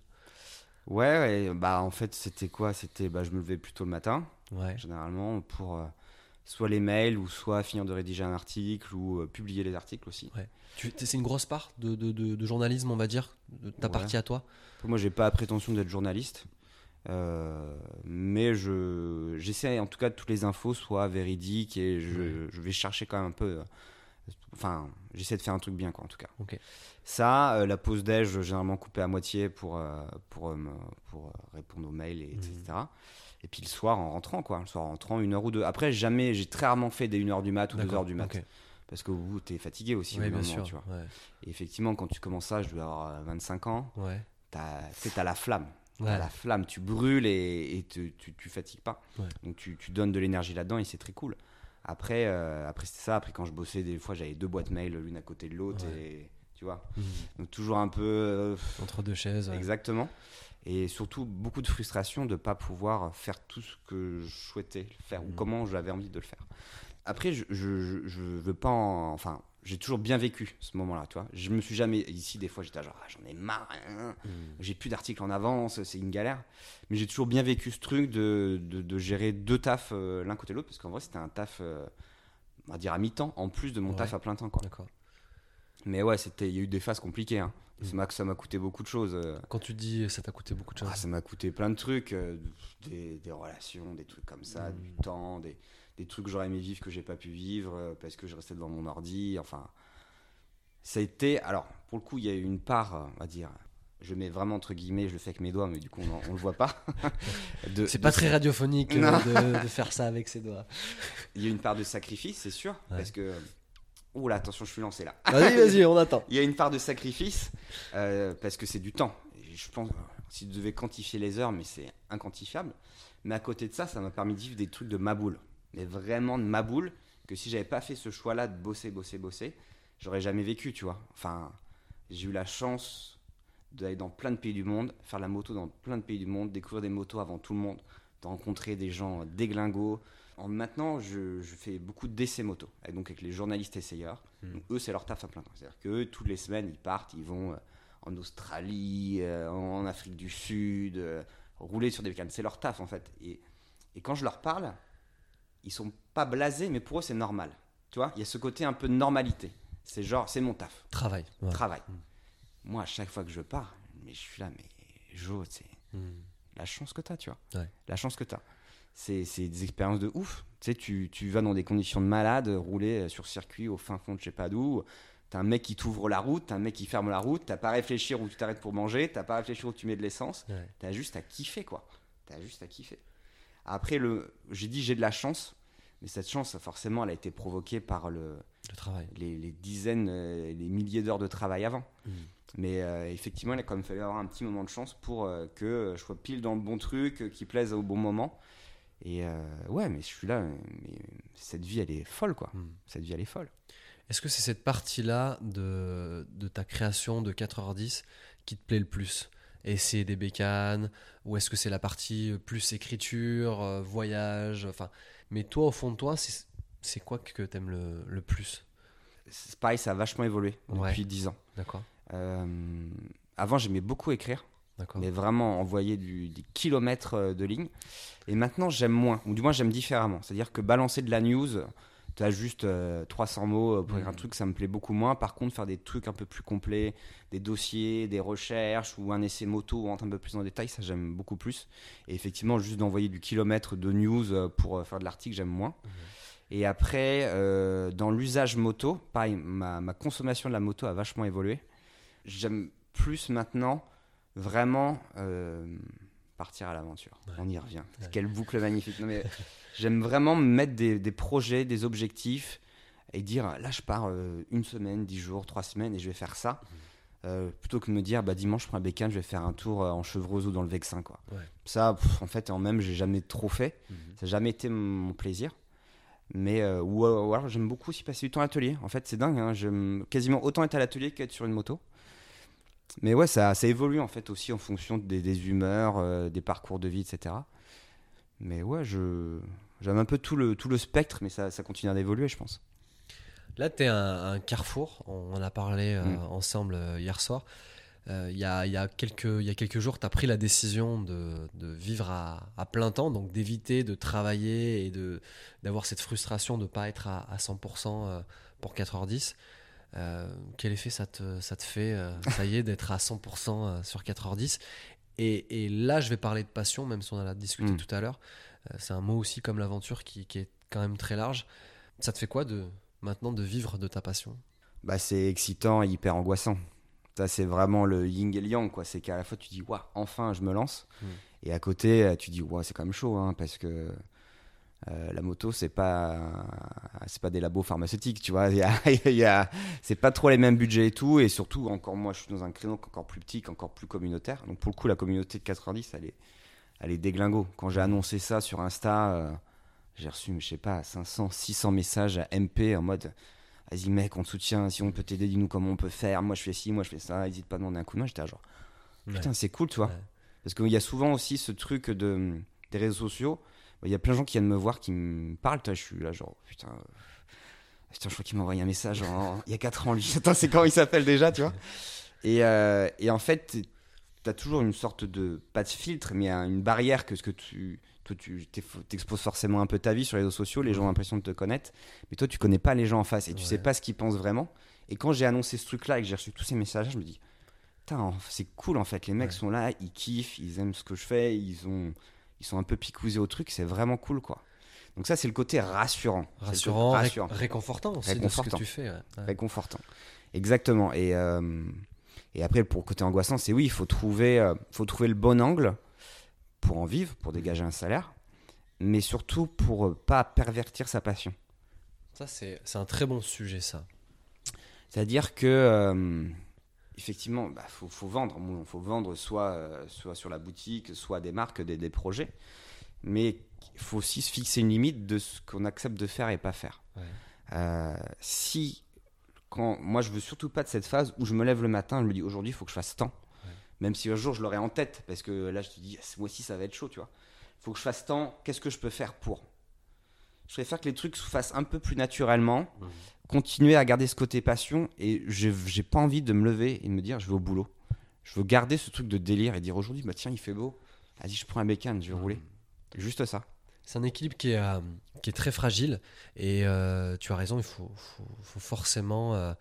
Ouais, ouais, bah en fait, c'était quoi? C'était, bah, je me levais plutôt le matin. ouais généralement pour euh, soit les mails ou soit finir de rédiger un article ou euh, publier les articles aussi. C'est une grosse part de, de, de- de journalisme, on va dire, de ta Ouais. partie à toi? Moi, j'ai pas la prétention d'être journaliste, euh, mais je j'essaie en tout cas que toutes les infos soient véridiques et je, je vais chercher quand même un peu. Euh, Enfin, j'essaie de faire un truc bien, quoi, en tout cas. Ça, euh, la pause déj, généralement coupée à moitié pour, euh, pour, euh, pour euh, répondre aux mails, et, etc. Et puis le soir en rentrant, quoi. Le soir en rentrant, une heure ou deux. Après, jamais, j'ai très rarement fait des 1h du mat ou 2 D'accord, heures du mat. Parce qu'au bout, t'es fatigué aussi. au Oui, bien moment, sûr. tu vois. Ouais. Et effectivement, quand tu commences ça, je dois avoir euh, 25 ans, Ouais. t'as la flamme. Ouais. la flamme, tu brûles et, et tu, tu, tu fatigues pas. Ouais. Donc tu, tu donnes de l'énergie là-dedans et c'est très cool. Après, euh, après c'était ça. Après, quand je bossais, des fois, j'avais deux boîtes mail l'une à côté de l'autre. Ouais. Et tu vois. Mhm. Donc toujours un peu. euh, Entre deux chaises. ouais. Exactement. Et surtout, beaucoup de frustration de ne pas pouvoir faire tout ce que je souhaitais faire ou Mhm. comment j'avais envie de le faire. Après, je, je veux pas en- Enfin, j'ai toujours bien vécu ce moment-là, tu vois. Je me suis jamais. Ici, des fois, j'étais genre, ah, j'en ai marre, hein. Mhm. j'ai plus d'articles en avance, c'est une galère. Mais j'ai toujours bien vécu ce truc de, de, de gérer deux tafs euh, l'un côté de l'autre, parce qu'en vrai, c'était un taf, euh, on va dire à mi-temps, en plus de mon Ouais. taf à plein temps, quoi. D'accord. Mais ouais, c'était, il y a eu des phases compliquées. hein. Mm. Ça m'a- coûté beaucoup de choses. euh. Quand tu dis ça t'a coûté beaucoup de choses. Ah, ça m'a coûté plein de trucs, euh, des, des relations, des trucs comme ça, Mm. du temps, des, des trucs que j'aurais aimé vivre que j'ai pas pu vivre euh, parce que je restais devant mon ordi. Enfin, ça a été. Alors, pour le coup, il y a eu une part, on va dire. Je mets vraiment entre guillemets, je le fais avec mes doigts, mais du coup, on, on le voit pas. C'est pas très radiophonique euh, de, de faire ça avec ses doigts. Il y a une part de sacrifice, c'est sûr, Ouais. parce que. Ouh là, attention, je suis lancé là. Vas-y, vas-y, on attend. Il y a une part de sacrifice euh, parce que c'est du temps. Et je pense, si tu devais quantifier les heures, mais c'est inquantifiable. Mais à côté de ça, ça m'a permis de vivre des trucs de ma boule. Mais vraiment de ma boule, que si j'avais pas fait ce choix-là de bosser, bosser, bosser, j'aurais jamais vécu, tu vois. Enfin, j'ai eu la chance d'aller dans plein de pays du monde, faire la moto dans plein de pays du monde, découvrir des motos avant tout le monde, de rencontrer des gens déglingos. En, maintenant, je, je fais beaucoup d'essais moto, donc avec les journalistes essayeurs. Hmm. Donc, eux, c'est leur taf à plein temps. C'est-à-dire qu'eux, toutes les semaines, ils partent, ils vont euh, en Australie, euh, en Afrique du Sud, euh, rouler sur des cannes. C'est leur taf, en fait. Et, et quand je leur parle, ils sont pas blasés, mais pour eux, c'est normal. Tu vois, il y a ce côté un peu de normalité. C'est genre, c'est mon taf, Travail. ouais. travail. Mm. Moi, à chaque fois que je pars, mais je suis là, mais Jo, c'est Mm. la chance que t'as, tu vois. Ouais. La chance que t'as. C'est c'est des expériences de ouf. Tu sais, tu, tu vas dans des conditions de malade, rouler euh, sur circuit au fin fond de je sais pas d'où. T'as un mec qui t'ouvre la route, t'as un mec qui ferme la route, t'as pas à réfléchir où tu t'arrêtes pour manger, t'as pas à réfléchir où tu mets de l'essence. Ouais. T'as juste à kiffer, quoi. T'as juste à kiffer. Après, le, j'ai dit j'ai de la chance, mais cette chance, forcément, elle a été provoquée par le, Le travail. les, les dizaines, euh, les milliers d'heures de travail avant. Mm. Mais euh, effectivement, il a quand même fallu avoir un petit moment de chance pour euh, que je sois pile dans le bon truc, qui plaise au bon moment. Et euh, ouais, mais je suis là. Mais cette vie, elle est folle, quoi. Mm. Cette vie, elle est folle. Est-ce que c'est cette partie-là de, de ta création de 4h10 qui te plaît le plus? Essayer des bécanes Ou est-ce que c'est la partie plus écriture, euh, voyage enfin, Mais toi, au fond de toi, c'est quoi que t'aimes le, le plus? Pareil, ça a vachement évolué Ouais. depuis 10 ans. D'accord Euh, avant, j'aimais beaucoup écrire. Mais vraiment envoyer du, des kilomètres euh, de lignes. Et maintenant, j'aime moins, ou du moins, j'aime différemment. C'est-à-dire que balancer de la news, tu as juste euh, 300 mots pour écrire un truc, ça me plaît beaucoup moins. Par contre, faire des trucs un peu plus complets, des dossiers, des recherches ou un essai moto on rentre un peu plus le détail, ça j'aime beaucoup plus. Et effectivement, juste d'envoyer du kilomètre de news euh, pour euh, faire de l'article, j'aime moins. Mhm. Et après, euh, dans l'usage moto, pareil, ma, ma consommation de la moto a vachement évolué. J'aime plus maintenant vraiment euh, partir à l'aventure. Ouais. On y revient. Ouais. Quelle boucle magnifique. Non, mais j'aime vraiment me mettre des, des projets, des objectifs et dire là, je pars euh, une semaine, dix jours, trois semaines et je vais faire ça. Mhm. Euh, plutôt que de me dire bah, dimanche, je prends un bécane, je vais faire un tour en chevreuse ou dans le Vexin. Quoi. Ouais. Ça, pff, en fait, en même, j'ai jamais trop fait. Mhm. Ça n'a jamais été mon plaisir. Mais euh, ou, ou alors j'aime beaucoup aussi passer du temps à l'atelier. En fait, c'est dingue. Hein, j'aime quasiment autant être à l'atelier qu'être sur une moto. Mais ouais, ça, ça évolue en fait aussi en fonction des, des humeurs, euh, des parcours de vie, etc. Mais ouais, je j'aime un peu tout le, tout le spectre, mais ça, ça continue d'évoluer, je pense. Là, tu es un, un carrefour. On en a parlé euh, Mm. ensemble euh, hier soir. Euh, Il y, a, y a quelques, y a quelques jours, tu as pris la décision de, de vivre à, à plein temps, donc d'éviter de travailler et de- d'avoir cette frustration de ne pas être à, à 100% euh, pour 4h10. Euh, quel effet ça te, ça te fait, euh, ça y est, d'être à 100% euh, sur 4h10 et, et là, je vais parler de passion, même si on en a discuté Mm. tout à l'heure. Euh, c'est un mot aussi comme l'aventure qui, qui est quand même très large. Ça te fait quoi de maintenant de vivre de ta passion? Bah, c'est excitant et hyper angoissant. Ça, c'est vraiment le yin et le yang, quoi. C'est qu'à la fois, tu dis, waouh, enfin, je me lance. Mm. Et à côté, tu dis, waouh, c'est quand même chaud, hein, parce que euh, la moto, c'est pas, c'est pas des labos pharmaceutiques, tu vois. C'est pas trop les mêmes budgets et tout. Et surtout, encore moi, je suis dans un créneau encore plus petit, encore plus communautaire. Donc, pour le coup, la communauté de 90, elle est, elle est déglingo. Quand j'ai annoncé ça sur Insta, euh, j'ai reçu, je sais pas, 500, 600 messages à MP en mode vas-y mec, on te soutient, si on peut t'aider, dis-nous comment on peut faire. Moi je fais ci, moi je fais ça, n'hésite pas à demander un coup de main. J'étais genre, putain, c'est cool, tu vois. Ouais. Parce qu'il y a souvent aussi ce truc de, des réseaux sociaux. Il y a plein de gens qui viennent me voir, qui me parlent. toi, Je suis là, genre, putain, putain je crois qu'il m'a envoyé un message en- il y a 4 ans, lui. Attends, c'est quand il s'appelle déjà, tu vois? Et, euh, et en fait, tu as toujours une sorte de, pas de filtre, mais une barrière que ce que tu. Toi, tu t'exposes forcément un peu ta vie sur les réseaux sociaux, les gens ont l'impression de te connaître, mais toi, tu connais pas les gens en face et tu Ouais. sais pas ce qu'ils pensent vraiment. Et quand j'ai annoncé ce truc-là et que j'ai reçu tous ces messages, je me dis, putain, c'est cool en fait. Les mecs Ouais. sont là, ils kiffent, ils aiment ce que je fais, ils, ont, ils sont un peu picousés au truc, c'est vraiment cool quoi. Donc ça, c'est le côté rassurant. Côté Rassurant, ré- rassurant. réconfortant aussi Réconfortant. de ce que tu fais. ouais. Ouais. réconfortant. Exactement. Et, euh, et après, pour le côté angoissant, c'est oui, il faut trouver, euh, faut trouver le bon angle pour en vivre, pour dégager un salaire, mais surtout pour euh, pas pervertir sa passion. Ça, c'est c'est un très bon sujet, ça. C'est-à-dire que, effectivement, bah, faut, faut vendre. Bon, faut vendre soit, euh, soit sur la boutique, soit des marques, des, des projets. Mais il faut aussi se fixer une limite de ce qu'on accepte de faire et pas faire. Ouais. Euh, si, quand, moi, je veux surtout pas de cette phase où je me lève le matin, je me dis aujourd'hui, il faut que je fasse tant. Ouais. Même si un jour je l'aurai en tête, parce que là, je te dis, moi aussi, ça va être chaud, tu vois. Il faut que je fasse tant, qu'est-ce que je peux faire pour? Je préfère que les trucs se fassent un peu plus naturellement, Mhm. continuer à garder ce côté passion, et je j'ai pas envie de me lever et de me dire, je vais au boulot. Je veux garder ce truc de délire et dire aujourd'hui, bah tiens, il fait beau. Vas-y, je prends un bécane, je vais rouler. Juste ça. C'est un équilibre qui est, euh, qui est très fragile et euh, tu as raison, il faut, faut- faut forcément euh,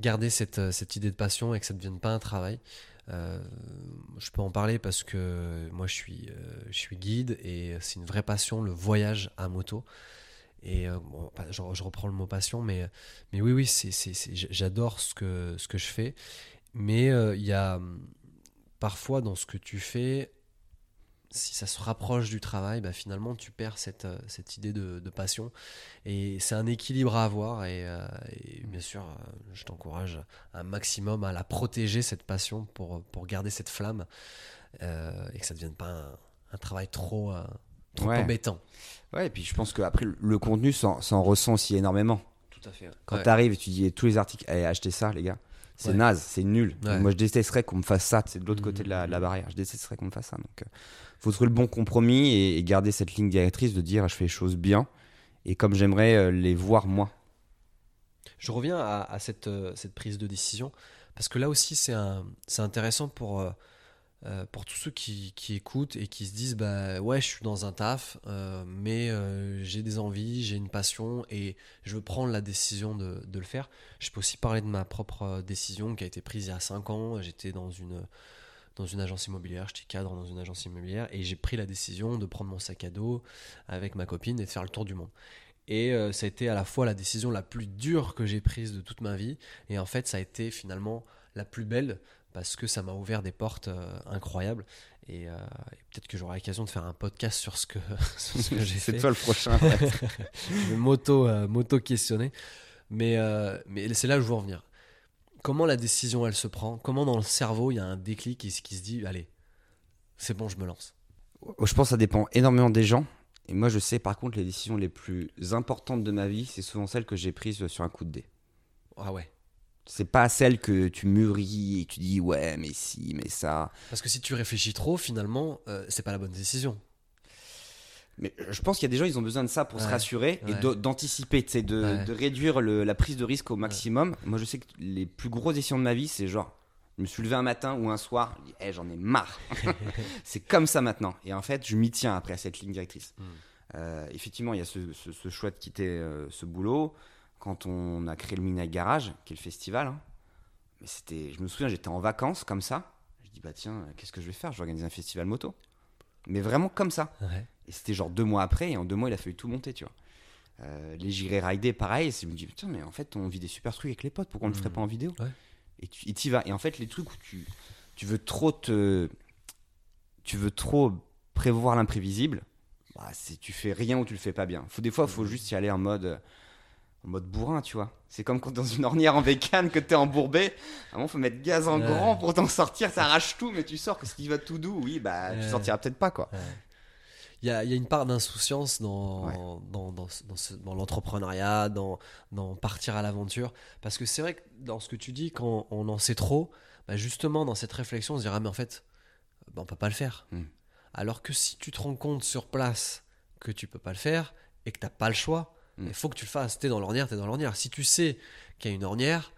garder cette, cette idée de passion et que ça ne devienne pas un travail. Euh, je peux en parler parce que moi je suis, euh, je suis guide et c'est une vraie passion, le voyage à moto. Et euh, je, reprends le mot passion, mais, mais oui, oui, j'adore ce que, ce que je fais. Mais il y a hum, parfois dans ce que tu fais, si ça se rapproche du travail, bah, finalement tu perds cette, euh, cette idée de, de passion. Et c'est un équilibre à avoir. Et, euh, et bien sûr, euh, je t'encourage un maximum à la protéger, cette passion, pour, pour garder cette flamme euh, et que ça ne devienne pas un, un travail trop, euh, trop Ouais. embêtant. Ouais, et puis je pense qu'après, le contenu s'en s'en ressent aussi énormément. Tout à fait. Quand Ouais. tu arrives et tu dis tous les articles, allez, achetez ça, les gars. C'est Ouais. naze, c'est nul. Ouais. Moi, je détesterais qu'on me fasse ça. C'est de l'autre Mhm. côté de la, de la barrière. Je détesterais qu'on me fasse ça. Donc, euh, faut trouver le bon compromis et, et garder cette ligne directrice de dire je fais les choses bien et comme j'aimerais euh, les voir moi. Je reviens à, à cette, euh, cette prise de décision, parce que là aussi, c'est intéressant pour, euh, pour tous ceux qui, qui écoutent et qui se disent bah, Ouais, je suis dans un taf, euh, mais euh, j'ai des envies, j'ai une passion et je veux prendre la décision de, de le faire. Je peux aussi parler de ma propre décision qui a été prise il y a 5 ans. J'étais dans une, dans une agence immobilière, j'étais cadre dans une agence immobilière et j'ai pris la décision de prendre mon sac à dos avec ma copine et de faire le tour du monde. Et ça a été à la fois la décision la plus dure que j'ai prise de toute ma vie. Et en fait, ça a été finalement la plus belle parce que ça m'a ouvert des portes euh, incroyables. Et, euh, et peut-être que j'aurai l'occasion de faire un podcast sur ce que, sur ce que j'ai C'est fait. toi le prochain. m'auto, euh, m'auto-questionner. Mais, euh, mais c'est là où je veux en venir. Comment la décision, elle se prend? Comment dans le cerveau, il y a un déclic qui, se- qui se dit, allez, c'est bon, je me lance? je pense que ça dépend énormément des gens. Et moi, je sais par contre, les décisions les plus importantes de ma vie, c'est souvent celles que j'ai prises sur un coup de dé. Ah ouais. C'est pas celle que tu mûris et tu dis ouais, mais si, mais ça. Parce que si tu réfléchis trop, finalement, euh, c'est pas la bonne décision. Mais je pense qu'il y a des gens, ils ont besoin de ça pour se rassurer et ouais. d'anticiper, de, Ouais. de réduire le- la prise de risque au maximum. Moi, je sais que les plus grosses décisions de ma vie, c'est genre, je me suis levé un matin ou un soir, Eh, j'en ai marre. c'est comme ça maintenant. Et en fait, je m'y tiens après à cette ligne directrice. Mm. Euh, effectivement, il y a ce, ce, ce choix de quitter euh, ce boulot. Quand on a créé le Midnight Garage, qui est le festival, hein, mais c'était, je me souviens, j'étais en vacances comme ça. Je dis, bah tiens, qu'est-ce que je vais faire? Je vais organiser un festival moto. Mais vraiment comme ça. Ouais. Et c'était genre deux mois après, et en deux mois, il a fallu tout monter, tu vois. Euh, les J'irai rider, pareil. Je me dis, putain, mais en fait, on vit des super trucs avec les potes, pourquoi on le ferait Mhm. pas en vidéo? Ouais. Et tu y vas. Et en fait, les trucs où tu, tu veux trop te. Tu veux trop prévoir l'imprévisible, bah, tu fais rien ou tu le fais pas bien. Faut, des fois, il faut juste y aller en mode. En mode bourrin, tu vois. C'est comme quand dans une ornière en bécane que t'es embourbé. À un moment, faut mettre gaz en grand pour t'en sortir. Ça arrache tout, mais tu sors. Qu'est-ce qui va tout doux? Oui, bah, tu sortiras peut-être pas, quoi. Il y a, il y a une part d'insouciance dans, Ouais. dans, dans, dans, l'entrepreneuriat, dans, dans partir à l'aventure. Parce que c'est vrai que dans ce que tu dis, quand on en sait trop, bah justement, dans cette réflexion, on se dira, mais en fait, bah, on peut pas le faire. Mm. Alors que si tu te rends compte sur place que tu peux pas le faire et que t'as pas le choix, Mm. il faut que tu le fasses. T'es dans l'ornière, t'es dans l'ornière. Si tu sais qu'il y a une ornière,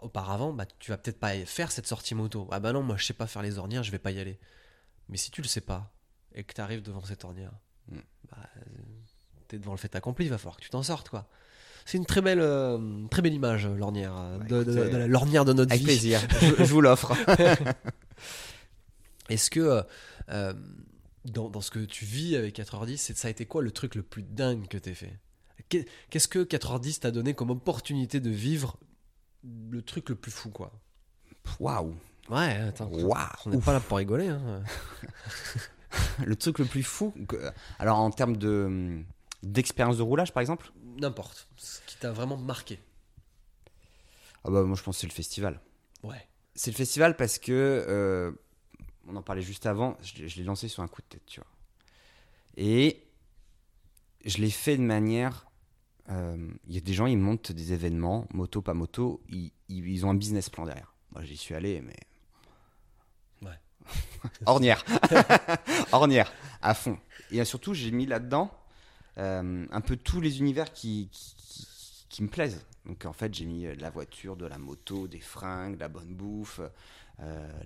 auparavant, bah, tu vas peut-être pas faire cette sortie moto. Ah bah non, moi je sais pas faire les ornières, je vais pas y aller. Mais si tu le sais pas et que tu arrives devant cette ornière, Mm. bah, euh, t'es devant le fait accompli, il va falloir que tu t'en sortes quoi. c'est une très belle, euh, très belle image, euh, l'ornière, Bah, de, lornière de notre Avec vie. plaisir, je, je vous l'offre. Est-ce que euh, dans, dans ce que tu vis avec 4h10, c'est- ça a été quoi le truc le plus dingue que t'aies fait? Qu'est- Qu'est-ce que 4h10 t'a donné comme opportunité de vivre le truc le plus fou, quoi? Waouh, Ouais, attends. waouh. On n'est pas là pour rigoler. Hein. Le truc le plus fou. que- Alors en termes de d'expérience de roulage, par exemple? N'importe. Ce qui t'a vraiment marqué. Ah bah moi je pense que c'est le festival. Ouais. C'est le festival parce que euh, on en parlait juste avant. Je, je l'ai lancé sur un coup de tête, tu vois. Et je l'ai fait de manière. euh, Il y a des gens, ils montent des événements, moto, pas moto, ils, ont un business plan derrière. Moi, j'y suis allé, mais. Ouais. Ornière. Ornière, à fond. Et surtout, j'ai mis là-dedans euh, un peu tous les univers qui, qui, qui- qui me plaisent. Donc, en fait, j'ai mis euh, de la voiture, de la moto, des fringues, de la bonne bouffe,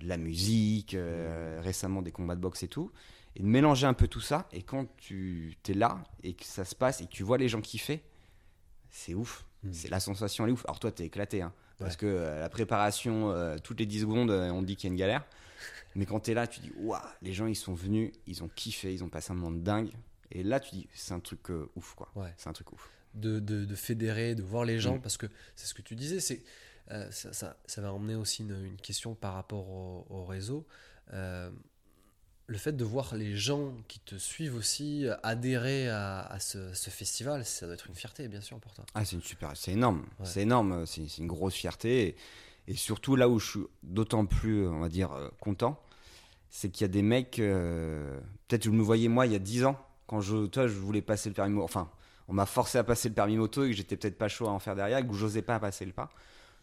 la musique, euh, récemment des combats de boxe et tout. Et de mélanger un peu tout ça. Et quand tu es là et que ça se passe et que tu vois les gens kiffer, c'est ouf. Mm. C'est la sensation, elle est ouf. Alors, toi, t'es éclaté. Hein, parce que euh, la préparation, euh, toutes les 10 secondes, euh, on dit qu'il y a une galère. Mais quand tu es là, tu dis, waouh, les gens, ils sont venus, ils ont kiffé, ils ont passé un moment de dingue. Et là, tu dis, c'est un truc euh, ouf, quoi. Ouais. C'est un truc ouf. de, de, de fédérer, de voir les gens, Mm. parce que c'est ce que tu disais, c'est euh, ça, ça, ça va emmener aussi une, une question par rapport au, au réseau. Euh, le fait de voir les gens qui te suivent aussi adhérer à, à ce, ce festival, ça doit être une fierté, bien sûr, pour toi. Ah, c'est une super, c'est énorme, Ouais. c'est énorme, c'est une grosse fierté. Et, et surtout là où je suis d'autant plus, on va dire, euh, content, c'est qu'il y a des mecs, euh, peut-être que vous me voyez moi il y a 10 ans, quand je, toi, je voulais passer le permis moto, enfin, on m'a forcé à passer le permis moto et que j'étais peut-être pas chaud à en faire derrière, et que j'osais pas passer le pas.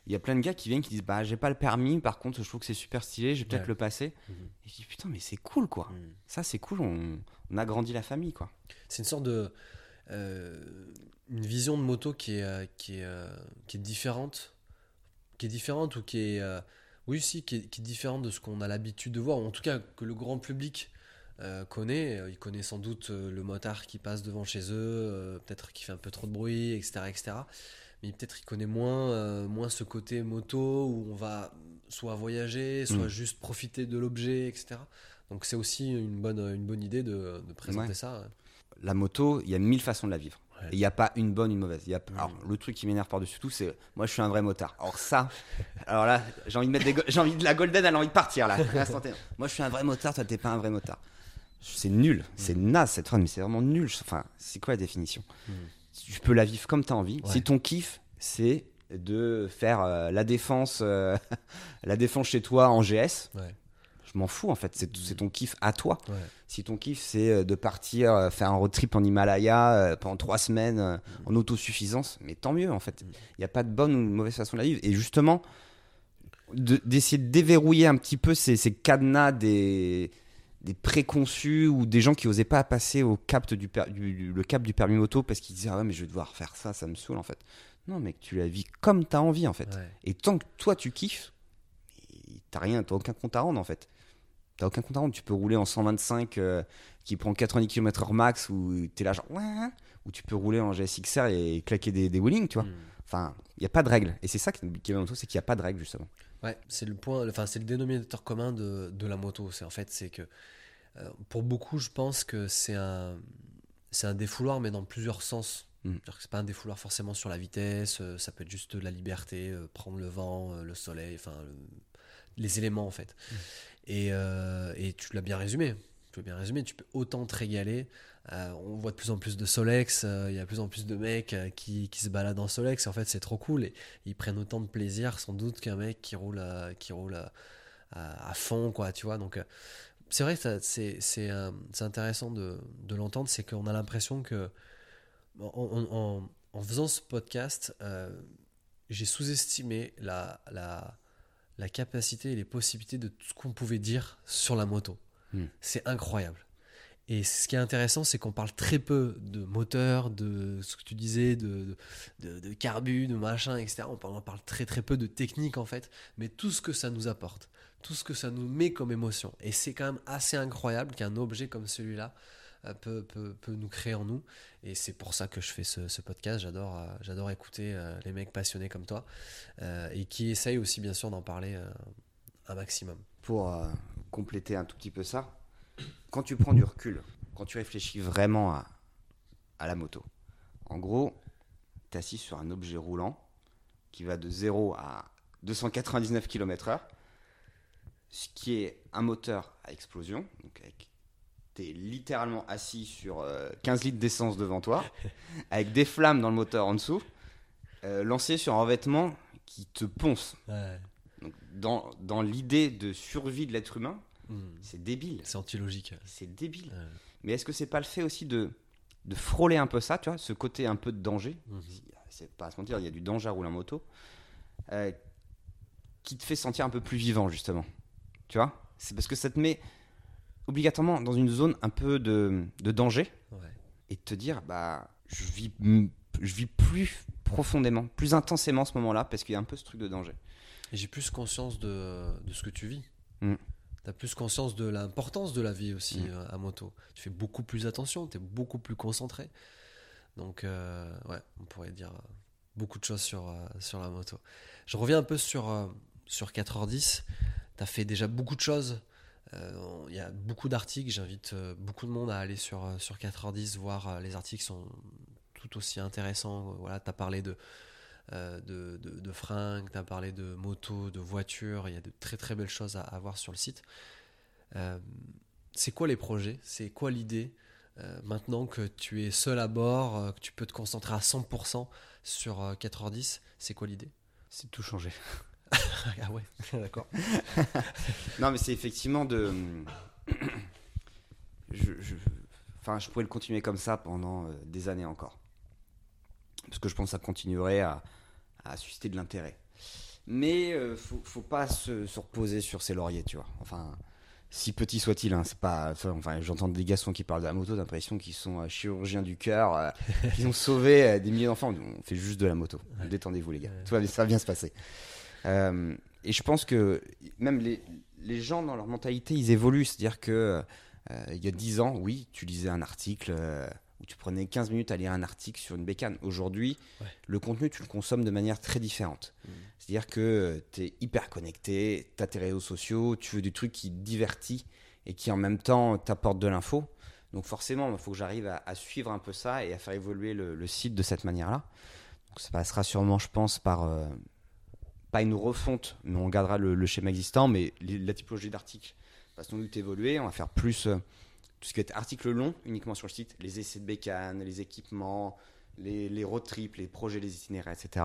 Il y a plein de gars qui viennent qui disent bah j'ai pas le permis, par contre je trouve que c'est super stylé, je vais peut-être Ouais. le passer. Mhm. Et je dis putain mais c'est cool quoi. Ça c'est cool, on, on a grandi la famille quoi. C'est une sorte de. euh, une vision de moto qui est, euh, qui est, euh, qui est différente. Qui est différente ou qui est. euh, oui, si, qui est, qui est différente de ce qu'on a l'habitude de voir, ou en tout cas que le grand public euh, connaît. Il connaît sans doute le motard qui passe devant chez eux, euh, peut-être qui fait un peu trop de bruit, etc. etc. Mais peut-être il connaît moins, euh, moins ce côté moto où on va soit voyager, soit Mm. juste profiter de l'objet, etc. Donc c'est aussi une bonne, une bonne idée de, de présenter Ouais. ça. La moto, il y a mille façons de la vivre. Ouais. Il n'y a pas une bonne, une mauvaise. Y a... Mhm. Alors, le truc qui m'énerve par-dessus tout, c'est moi je suis un vrai motard. Alors ça, alors là, j'ai envie de mettre des j'ai envie de la golden, elle a envie de partir là. Moi je suis un vrai motard, toi t'es pas un vrai motard. C'est nul, c'est naze cette phrase, mais c'est vraiment nul. Enfin, c'est quoi la définition? Tu peux la vivre comme tu as envie. Ouais. Si ton kiff, c'est de faire euh, la défense, euh, la défense chez toi en GS, Ouais. je m'en fous en fait. C'est c'est ton kiff à toi. Ouais. Si ton kiff c'est euh, de partir euh, faire un road trip en Himalaya pendant trois semaines euh, en autosuffisance, mais tant mieux en fait. Mm. Il n'y a pas de bonne ou de mauvaise façon de la vivre. Et justement, de- d'essayer de, déverrouiller un petit peu ces, ces cadenas des, des préconçus ou des gens qui osaient pas passer au cap du, per- du- le cap du permis moto parce qu'ils disaient ah ouais mais je vais devoir faire ça, ça me saoule en fait. Non mec, tu la vis comme tu as envie en fait. Ouais. Et tant que toi tu kiffes, t'as rien, t'as aucun compte à rendre en fait. T'as aucun compte à rendre. Tu peux rouler en 125 euh, qui prend 90 km/h max ou t'es là genre ouais, hein, ou tu peux rouler en GSXR et claquer des, des wheelings, tu vois. Mm. Enfin, il n'y a pas de règle. Et c'est ça qui qui est bien moto, c'est qu'il n'y a pas de règle justement. Ouais, c'est le point, enfin c'est le dénominateur commun de, de la moto. C'est en fait c'est que euh, pour beaucoup, je pense que c'est un c'est un défouloir, mais dans plusieurs sens. Mm. C'est pas un défouloir forcément sur la vitesse. euh, ça peut être juste la liberté, euh, prendre le vent, le soleil, enfin le- les éléments en fait. Et, euh, et tu l'as bien résumé. Tu l'as bien résumé. Tu peux autant te régaler. Euh, on voit de plus en plus de Solex. euh, Il y a de plus en plus de mecs euh, qui, qui se baladent en Solex. En fait, c'est trop cool. Et ils prennent autant de plaisir sans doute qu'un mec qui roule à, qui roule à, à- à fond, quoi. Tu vois. Donc, c'est vrai que c'est intéressant de, de l'entendre. C'est qu'on a l'impression que en, en- faisant ce podcast, j'ai sous-estimé la, la, la capacité et les possibilités de tout ce qu'on pouvait dire sur la moto. Hmm. C'est incroyable. Et ce qui est intéressant, c'est qu'on parle très peu de moteur, de ce que tu disais, de, de, de carbu, de machin, etc. On parle, parle très très peu de technique en fait, mais tout ce que ça nous apporte, tout ce que ça nous met comme émotion. Et c'est quand même assez incroyable qu'un objet comme celui-là euh, peut, peut, peut nous créer en nous. Et c'est pour ça que je fais ce, ce podcast. J'adore, euh, j'adore écouter euh, les mecs passionnés comme toi et qui essayent aussi, bien sûr, d'en parler un maximum. Pour compléter un tout petit peu ça, quand tu prends du recul, quand tu réfléchis vraiment à, à la moto, en gros, tu es assis sur un objet roulant qui va de 0 à 299 km/h, ce qui est un moteur à explosion. Donc avec, t'es littéralement assis sur euh, 15 litres d'essence devant toi, avec des flammes dans le moteur en dessous, euh, lancé sur un revêtement qui te ponce. Donc, dans, dans l'idée de survie de l'être humain, Hmm. c'est débile. C'est antilogique. C'est débile. Ouais. Mais est-ce que c'est pas le fait aussi de, de frôler un peu ça, tu vois, ce côté un peu de danger Mhm. C'est pas à se mentir, il y a du danger à rouler en moto, euh, qui te fait sentir un peu plus vivant, justement. Tu vois? C'est parce que ça te met obligatoirement dans une zone un peu de, de danger Ouais. et te dire, bah, je vis, je vis plus profondément, plus intensément ce moment-là parce qu'il y a un peu ce truc de danger. Et j'ai plus conscience de, de ce que tu vis. Mm. Tu as plus conscience de l'importance de la vie aussi Mm. euh, à moto. Tu fais beaucoup plus attention, tu es beaucoup plus concentré. Donc, euh, ouais, on pourrait dire euh, beaucoup de choses sur, euh, sur la moto. Je reviens un peu sur, euh, sur 4h10. Tu as fait déjà beaucoup de choses. Il y a beaucoup d'articles. J'invite beaucoup de monde à aller sur, sur 4h10 voir. les articles sont tout aussi intéressants. Voilà, tu as parlé de, euh, de, de, de fringues, tu as parlé de motos, de voitures, il y a de très très belles choses à, à voir sur le site. Euh, c'est quoi les projets? C'est quoi l'idée Euh, Maintenant que tu es seul à bord, euh, que tu peux te concentrer à 100% sur euh, 4h10, c'est quoi l'idée? C'est tout changer. Ah ouais, d'accord. Non, mais c'est effectivement de. je, je- Enfin, je pourrais le continuer comme ça pendant euh, des années encore. Parce que je pense que ça continuerait à, à susciter de l'intérêt. Mais euh, faut, faut pas se, se reposer sur ses lauriers, tu vois. Enfin, si petit soit-il, hein, c'est pas. Enfin, j'entends des garçons qui parlent de la moto, d'impression qu'ils sont euh, chirurgiens du cœur, euh, qu'ils ont sauvé euh, des milliers d'enfants. On fait juste de la moto. Détendez-vous, les gars. Ouais. Tout va, ça va bien se passer. Euh, et je pense que même les, les gens dans leur mentalité, ils évoluent. C'est-à-dire que il y a 10 ans, oui, tu lisais un article où tu prenais 15 minutes à lire un article sur une bécane. Aujourd'hui, Ouais. le contenu, tu le consommes de manière très différente. Mhm. C'est-à-dire que tu es hyper connecté, tu as tes réseaux sociaux, tu veux des trucs qui te divertissent et qui en même temps t'apportent de l'info. Donc forcément, il faut que j'arrive à, à suivre un peu ça et à faire évoluer le, le site de cette manière-là. Donc ça passera sûrement, je pense, par euh, pas une refonte, mais on gardera le, le schéma existant, mais les- la typologie d'articles va sans doute évoluer. On va faire plus euh, tout ce qui être article long uniquement sur le site, les essais de bécane, les équipements, les, les road trips, les projets, les itinéraires, etc.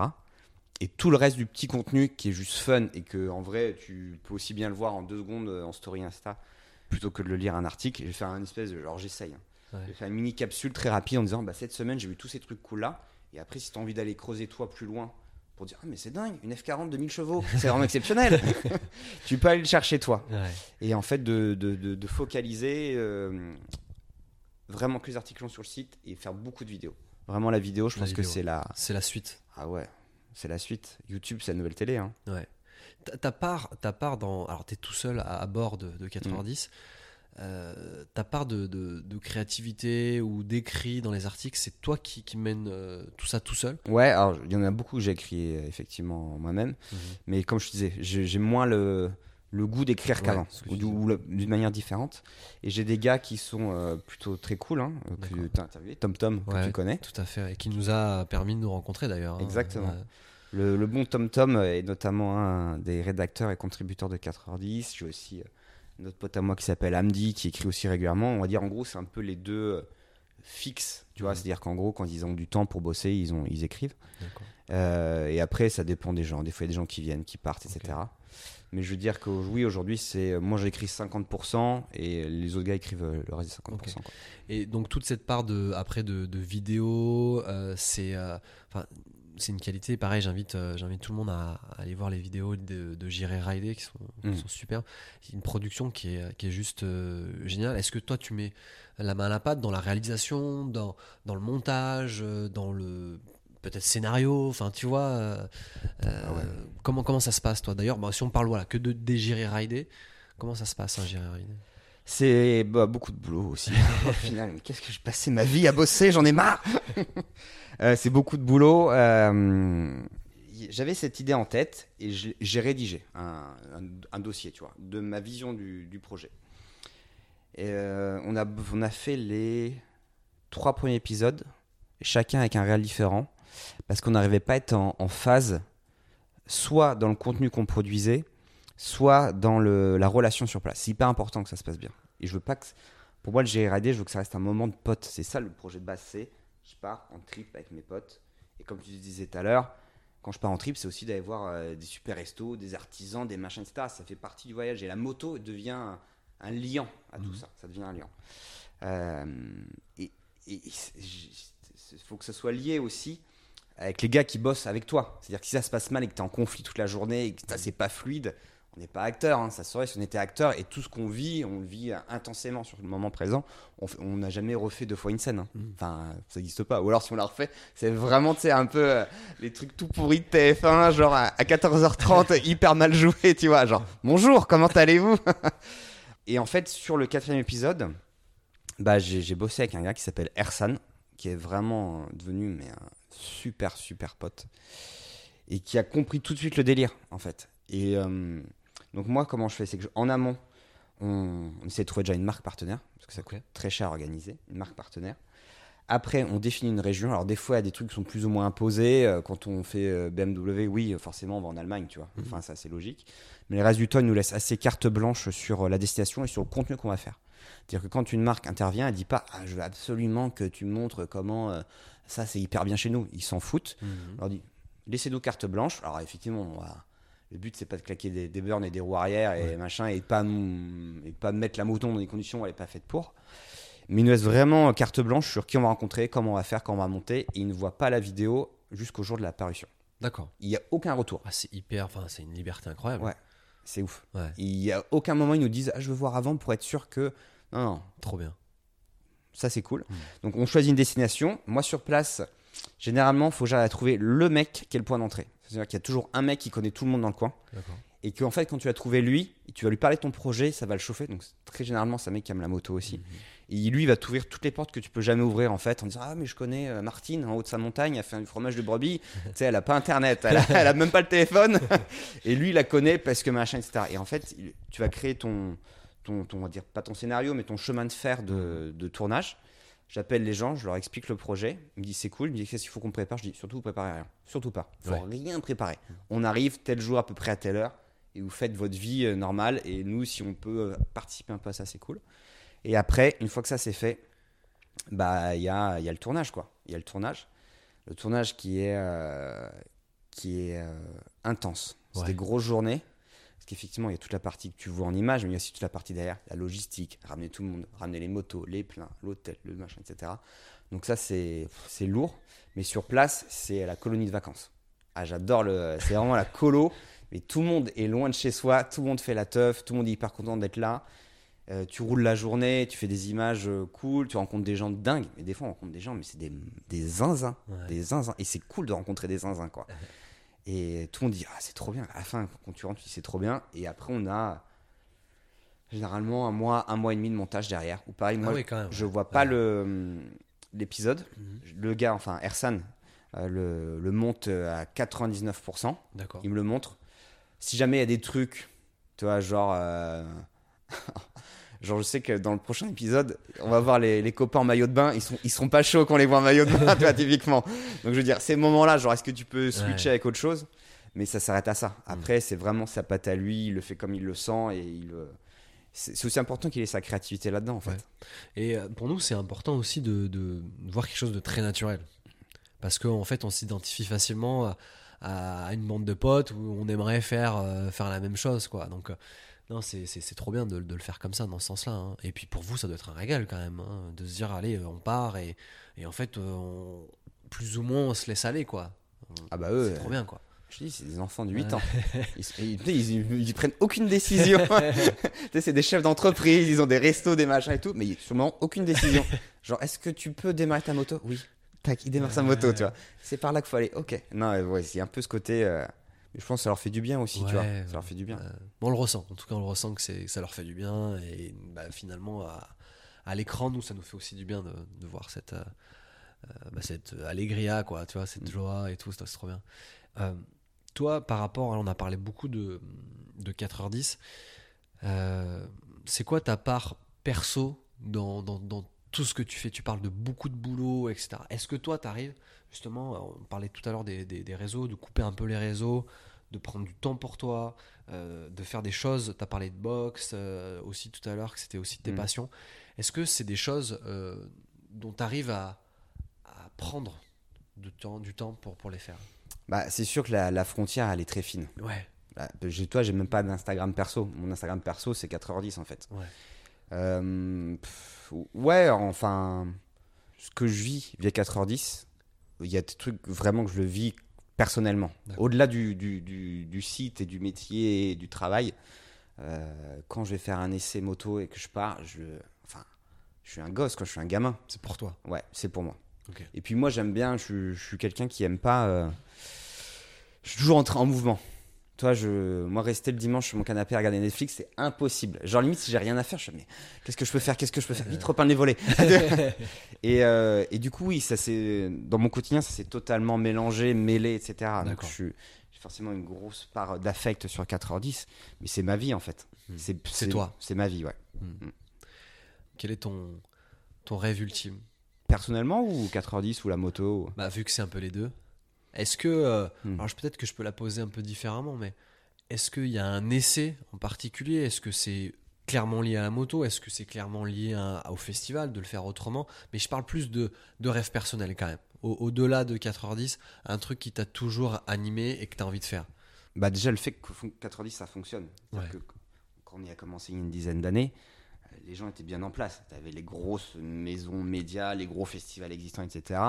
Et tout le reste du petit contenu qui est juste fun et que en vrai tu peux aussi bien le voir en deux secondes euh, en story Insta plutôt que de le lire un article. Je vais faire un espèce de. Alors j'essaye. hein. Ouais. Je vais faire une mini capsule très rapide en disant bah, cette semaine j'ai vu tous ces trucs cool là. Et après, si tu as envie d'aller creuser toi plus loin pour dire ah, mais c'est dingue, une F40 de 1000 chevaux, c'est vraiment exceptionnel. tu peux aller le chercher toi. Ouais. Et en fait, de, de, de- de focaliser euh, vraiment que les articles sur le site et faire beaucoup de vidéos. Vraiment, la vidéo, je La pense que c'est la. C'est la suite. Ah ouais, c'est la suite. YouTube, c'est la nouvelle télé. Hein. Ouais. Ta- part, ta part dans. Alors, tu es tout seul à, à bord de, de 4h10. Euh, ta part de, de- de créativité ou d'écrit dans les articles, c'est toi qui, qui mène euh, tout ça tout seul? Ouais, alors il y en a beaucoup que j'ai écrit euh, effectivement moi-même. Mais comme je disais, j'ai moins le, le goût d'écrire Ouais, qu'avant, ou d'une manière différente. Et j'ai des gars qui sont euh, plutôt très cool, hein, que tu as interviewé, Tom Tom, que tu connais. Tout à fait. Et qui nous a permis de nous rencontrer d'ailleurs. hein. Exactement. Le, le bon Tom Tom est notamment un des rédacteurs et contributeurs de 4h10. J'ai aussi euh, autre pote à moi qui s'appelle Amdi, qui écrit aussi régulièrement. On va dire en gros, c'est un peu les deux euh, fixes. Tu vois, Mhm. c'est-à-dire qu'en gros, quand ils ont du temps pour bosser, ils, ont, ils écrivent. Euh, et après, ça dépend des gens. Des fois, il y a des gens qui viennent, qui partent, etc. Mais je veux dire que oui, aujourd'hui, c'est moi j'écris 50% et les autres gars écrivent euh, le reste des 50%. quoi. Et donc toute cette part de après de, de vidéo, euh, c'est euh, c'est une qualité. Pareil, j'invite euh, j'invite tout le monde à, à aller voir les vidéos de, de J'irai Rider qui sont, qui Mm. sont super. C'est une production qui est qui est juste euh, géniale. Est-ce que toi tu mets la main à la pâte dans la réalisation, dans dans le montage, euh, dans le peut-être scénario, enfin tu vois euh, Ah ouais. comment comment ça se passe toi? D'ailleurs bah, si on parle voilà que de des Rider, comment ça se passe un C'est bah, beaucoup de boulot aussi. Au final, mais qu'est-ce que je passais ma vie à bosser? J'en ai marre. Euh, c'est beaucoup de boulot. Euh, J'avais cette idée en tête et j'ai rédigé un, un- un dossier, tu vois, de ma vision du, du projet. Et euh, on, a, on a fait les trois premiers épisodes, chacun avec un réel différent, parce qu'on n'arrivait pas à être en, en phase, soit dans le contenu qu'on produisait, soit dans le, la relation sur place. C'est hyper important que ça se passe bien. Et je veux pas que. Pour moi, le GRAD, je veux que ça reste un moment de pote. C'est ça le projet de base. C'est je pars en trip avec mes potes. Et comme tu disais tout à l'heure, quand je pars en trip, c'est aussi d'aller voir euh, des super restos, des artisans, des machins, etc. Ça fait partie du voyage. Et la moto devient un, un liant à tout ça. Ça devient un liant. Euh, et il faut que ça soit lié aussi avec les gars qui bossent avec toi. C'est-à-dire que si ça se passe mal et que tu es en conflit toute la journée et que ça c'est pas fluide, on n'est pas acteur, hein, ça serait si on était acteur et tout ce qu'on vit, on le vit intensément sur le moment présent. On n'a jamais refait deux fois une scène. hein. Mhm. Enfin, ça n'existe pas. Ou alors si on la refait, c'est vraiment tu sais, un peu euh, les trucs tout pourris de TF1, genre à, à 14h30, hyper mal joué, tu vois. Genre, bonjour, comment allez-vous? Et en fait, sur le quatrième épisode, bah, j'ai bossé avec un gars qui s'appelle Ersan, qui est vraiment euh, devenu mais, un super, super pote. Et qui a compris tout de suite le délire, en fait. Et euh, donc, moi, comment je fais C'est que je- en amont, on, on essaie de trouver déjà une marque partenaire, parce que ça coûte très cher à organiser, une marque partenaire. Après, on définit une région. Alors, des fois, il y a des trucs qui sont plus ou moins imposés. Euh, Quand on fait euh, BMW, oui, forcément, on va en Allemagne, tu vois. Enfin, ça, c'est logique. Mais le reste du temps, ils nous laisse assez carte blanche sur euh, la destination et sur le contenu qu'on va faire. C'est-à-dire que quand une marque intervient, elle dit pas ah, je veux absolument que tu me montres comment euh, ça c'est hyper bien chez nous. Ils s'en foutent. On leur dit laissez-nous carte blanche. Alors effectivement, on va- le but c'est pas de claquer des, des burns et des roues arrière et machin et pas et pas mettre la moto dans des conditions où elle est pas faite pour. Mais ils nous laissent vraiment carte blanche sur qui on va rencontrer, comment on va faire, quand on va monter. Et ils ne voient pas la vidéo jusqu'au jour de la parution. D'accord. Il n'y a aucun retour. Ah, c'est hyper. Enfin, c'est une liberté incroyable. Ouais. C'est ouf. Ouais. Il n'y a aucun moment ils nous disent ah, je veux voir avant pour être sûr que non non Trop bien. Ça, c'est cool. Mm. Donc, on choisit une destination. Moi, sur place, généralement, il faut déjà trouver le mec qui est le point d'entrée. C'est-à-dire qu'il y a toujours un mec qui connaît tout le monde dans le coin. Et qu'en fait, quand tu as trouvé lui, tu vas lui parler de ton projet, ça va le chauffer. Donc, très généralement, c'est un mec qui aime la moto aussi. Mhm. Et lui, il va t'ouvrir toutes les portes que tu peux jamais ouvrir, en fait, en disant Ah, mais je connais euh, Martine, en haut de sa montagne, elle fait du fromage de brebis. tu sais, elle a pas internet, elle a, elle a même pas le téléphone. et lui, il la connaît parce que machin, etc. Et en fait, tu vas créer ton, ton, ton- on va dire, pas ton scénario, mais ton chemin de fer de, de tournage. J'appelle les gens, je leur explique le projet. Ils me disent c'est cool. Ils me disent qu'est-ce qu'il faut qu'on prépare? Je dis surtout vous préparez rien. Surtout pas. Faut Ouais. rien préparer. On arrive tel jour à peu près à telle heure et vous faites votre vie euh, normale. Et nous, si on peut euh, participer un peu à ça, c'est cool. Et après, une fois que ça c'est fait, bah il y a, il y a le tournage quoi. Il y a le tournage. Le tournage qui est euh, qui est euh, intense. C'est Ouais. des grosses journées. Parce qu'effectivement, il y a toute la partie que tu vois en image, mais il y a aussi toute la partie derrière, la logistique, ramener tout le monde, ramener les motos, les pleins, l'hôtel, le machin, etc. Donc ça, c'est lourd. Mais sur place, c'est la colonie de vacances. Ah, j'adore le. C'est vraiment la colo. Mais tout le monde est loin de chez soi, tout le monde fait la teuf, tout le monde est hyper content d'être là. Euh, tu roules la journée, tu fais des images euh, cool, tu rencontres des gens de dingue. Mais des fois, on rencontre des gens, mais c'est des, des zinzins. Ouais. Des zinzins. Et c'est cool de rencontrer des zinzins, quoi. Et tout le monde dit, ah, c'est trop bien. À la fin, quand tu rentres, tu dis, c'est trop bien. Et après, on a généralement un mois, un mois et demi de montage derrière. Ou pareil, moi, ah oui, même. je vois pas Ouais. le l'épisode. Mhm. Le gars, enfin, Ersan, euh, le, le monte euh, à 99%. D'accord. Il me le montre. Si jamais il y a des trucs, tu vois, genre. euh, genre, je sais que dans le prochain épisode, on va voir les, les copains en maillot de bain. Ils, sont, ils seront pas chauds quand on les voit en maillot de bain, typiquement. Donc, je veux dire, ces moments-là, genre, est-ce que tu peux switcher Ouais. avec autre chose? Mais ça s'arrête à ça. Après, c'est vraiment sa patte à lui. Il le fait comme il le sent et il. C'est aussi important qu'il ait sa créativité là-dedans, en fait. Ouais. Et euh, pour nous, c'est important aussi de, de voir quelque chose de très naturel. Parce qu'en fait, on s'identifie facilement à, à une bande de potes où on aimerait faire, euh, faire la même chose. Quoi. Donc, euh, non, c'est trop bien de, de le faire comme ça, dans ce sens-là. hein. Et puis pour vous, ça doit être un régal quand même, hein, de se dire, allez, euh, on part et, et en fait, euh, on- plus ou moins, on se laisse aller. quoi. Ah bah eux, C'est trop bien. quoi. Je dis, c'est des enfants de 8 Ouais. ans. Ils, ils- ils- ils- ils prennent aucune décision. C'est des chefs d'entreprise, ils ont des restos, des machins et tout, mais sûrement aucune décision. Genre, est-ce que tu peux démarrer ta moto? Oui. Tac, il démarre sa moto, tu vois. C'est par là qu'il faut aller. Ok. Non, ouais, c'est un peu ce côté. euh, je pense que ça leur fait du bien aussi, tu vois. Ça leur fait du bien. Euh, on le ressent. En tout cas, on le ressent que, ça leur fait du bien. Et bah, finalement, à, à l'écran, nous, ça nous fait aussi du bien de, de voir cette, euh, euh, bah, cette allégria, quoi. Tu vois, cette Mm. joie et tout. C'est, trop bien. Euh, toi, par rapport, on a parlé beaucoup de, de 4h10. Euh, c'est quoi ta part perso dans, dans, dans tout ce que tu fais Tu parles de beaucoup de boulot, etc. Est-ce que toi, tu arrives, justement, on parlait tout à l'heure des, des- des réseaux, de couper un peu les réseaux, de prendre du temps pour toi, euh, de faire des choses. Tu as parlé de boxe euh, aussi tout à l'heure, que c'était aussi tes Mm. passions. Est-ce que c'est des choses euh, dont tu arrives à, à prendre du temps, du temps pour, pour les faire? Bah, c'est sûr que la, la frontière, elle est très fine. Ouais, Bah, toi, j'ai même pas d'Instagram perso. Mon Instagram perso, c'est 4h10 en fait. ouais. Euh, pff, ouais, enfin, ce que je vis via 4h10, il y a des trucs vraiment que je le vis personnellement. Au-delà du, du, du- du site et du métier et du travail, euh, quand je vais faire un essai moto et que je pars, je, enfin, je suis un gosse, quand je suis un gamin. C'est pour toi. Ouais, c'est pour moi. Et puis moi, j'aime bien, je, je suis quelqu'un qui aime pas. euh, je suis toujours en, en mouvement. Toi, je, moi, rester le dimanche sur mon canapé à regarder Netflix, c'est impossible. Genre, limite, si j'ai rien à faire, je suis mais qu'est-ce que je peux faire? Qu'est-ce que je peux faire? Vite, repeindre les volets. et, euh, et du coup, oui, ça c'est dans mon quotidien, ça s'est totalement mélangé, mêlé, etc. Donc, D'accord. je suis j'ai forcément une grosse part d'affect sur 4h10, mais c'est ma vie en fait. Hmm. C'est toi. C'est ma vie, ouais. Quel est ton, ton rêve ultime? Personnellement ou 4h10 ou la moto Bah, vu que c'est un peu les deux, est-ce que. euh, Hmm. Alors, peut-être que je peux la poser un peu différemment, mais est-ce qu'il y a un essai en particulier? Est-ce que c'est clairement lié à la moto? Est-ce que c'est clairement lié à- au festival de le faire autrement? Mais je parle plus de, de rêve personnel quand même. Au- Au-delà de 4h10, un truc qui t'a toujours animé et que tu as envie de faire. Bah déjà le fait que fon- 4h10 ça fonctionne. Ouais. que quand on y a commencé il y a une dizaine d'années, euh, les gens étaient bien en place. Tu avais les grosses maisons médias, les gros festivals existants, etc.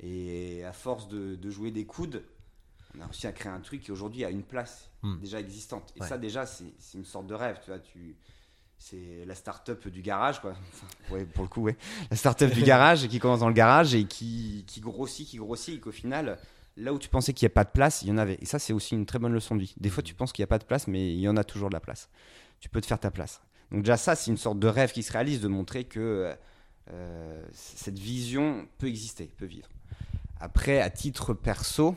Et à force de, de jouer des coudes, on a réussi à créer un truc qui aujourd'hui a une place Hmm. déjà existante. Et Ouais. ça déjà c'est une sorte de rêve, tu vois. Tu, c'est la start-up du garage, quoi. Enfin, ouais, pour le coup, ouais. La start-up du garage qui commence dans le garage et qui, qui grossit, qui grossit, et qu'au final, là où tu pensais qu'il n'y a pas de place, il y en avait. Et ça, c'est aussi une très bonne leçon de vie. Des fois, tu penses qu'il n'y a pas de place, mais il y en a toujours de la place. Tu peux te faire ta place. Donc, déjà, ça, c'est une sorte de rêve qui se réalise de montrer que euh, cette vision peut exister, peut vivre. Après, à titre perso,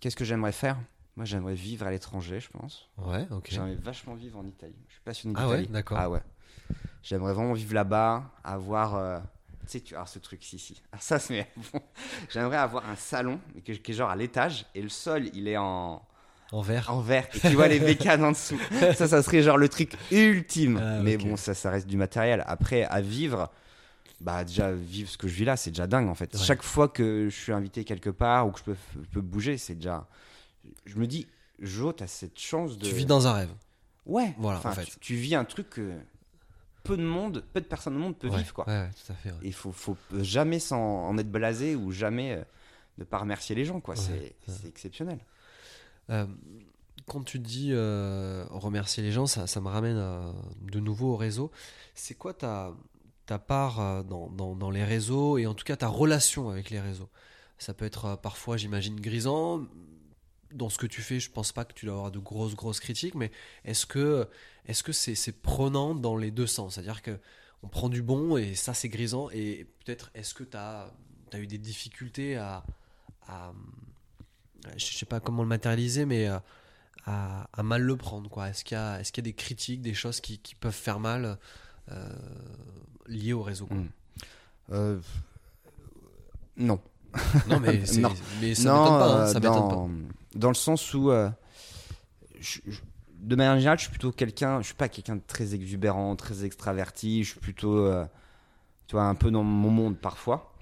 qu'est-ce que j'aimerais faire? Moi, j'aimerais vivre à l'étranger, je pense. Ouais, ok. J'aimerais vachement vivre en Italie. Je suis passionné Ah ouais, d'Italie. d'accord. Ah ouais. J'aimerais vraiment vivre là-bas, avoir. euh, tu sais, tu as ce truc ici. Si. Alors ça, c'est. Bon. J'aimerais avoir un salon mais qui, est genre à l'étage et le sol, il est en, En vert en verre et tu vois les bécanes en dessous. Ça, ça serait genre le truc ultime. Ah, mais bon, ça, ça reste du matériel. Après, à vivre. Bah déjà vivre ce que je vis là c'est déjà dingue en fait. Ouais. Chaque fois que je suis invité quelque part ou que je peux, je peux bouger c'est déjà. Je me dis Jo t'as cette chance de. Tu vis dans un rêve. Ouais, Voilà, en fait. tu, tu vis un truc que peu de monde, peu de personnes au monde peuvent Ouais, vivre quoi. Ouais, tout à fait. il faut, faut jamais s'en en être blasé ou jamais euh, ne pas remercier les gens quoi. C'est exceptionnel. Euh, quand tu dis euh, remercier les gens, ça, ça me ramène de nouveau au réseau. C'est quoi ta, ta part euh, dans, les réseaux et en tout cas ta relation avec les réseaux. Ça peut être euh, parfois, j'imagine, grisant. Dans ce que tu fais, je pense pas que tu dois avoir de grosses, grosses critiques, mais est-ce que est-ce c'est prenant dans les deux sens? C'est-à-dire que on prend du bon et ça c'est grisant. Et peut-être est-ce que tu as, eu des difficultés à, à je sais pas comment le matérialiser, mais euh, à, mal le prendre quoi? Est-ce qu'il y, qu'il y a des critiques, des choses qui, peuvent faire mal liées au réseau quoi Mm. Euh, non. Non mais, Non. mais ça m'étonne pas, hein, euh, ça m'étonne pas. dans, le sens où, euh, je- je- de manière générale, je suis plutôt quelqu'un, je suis pas quelqu'un de très exubérant, très extraverti, je suis plutôt, euh, tu vois, un peu dans mon monde parfois.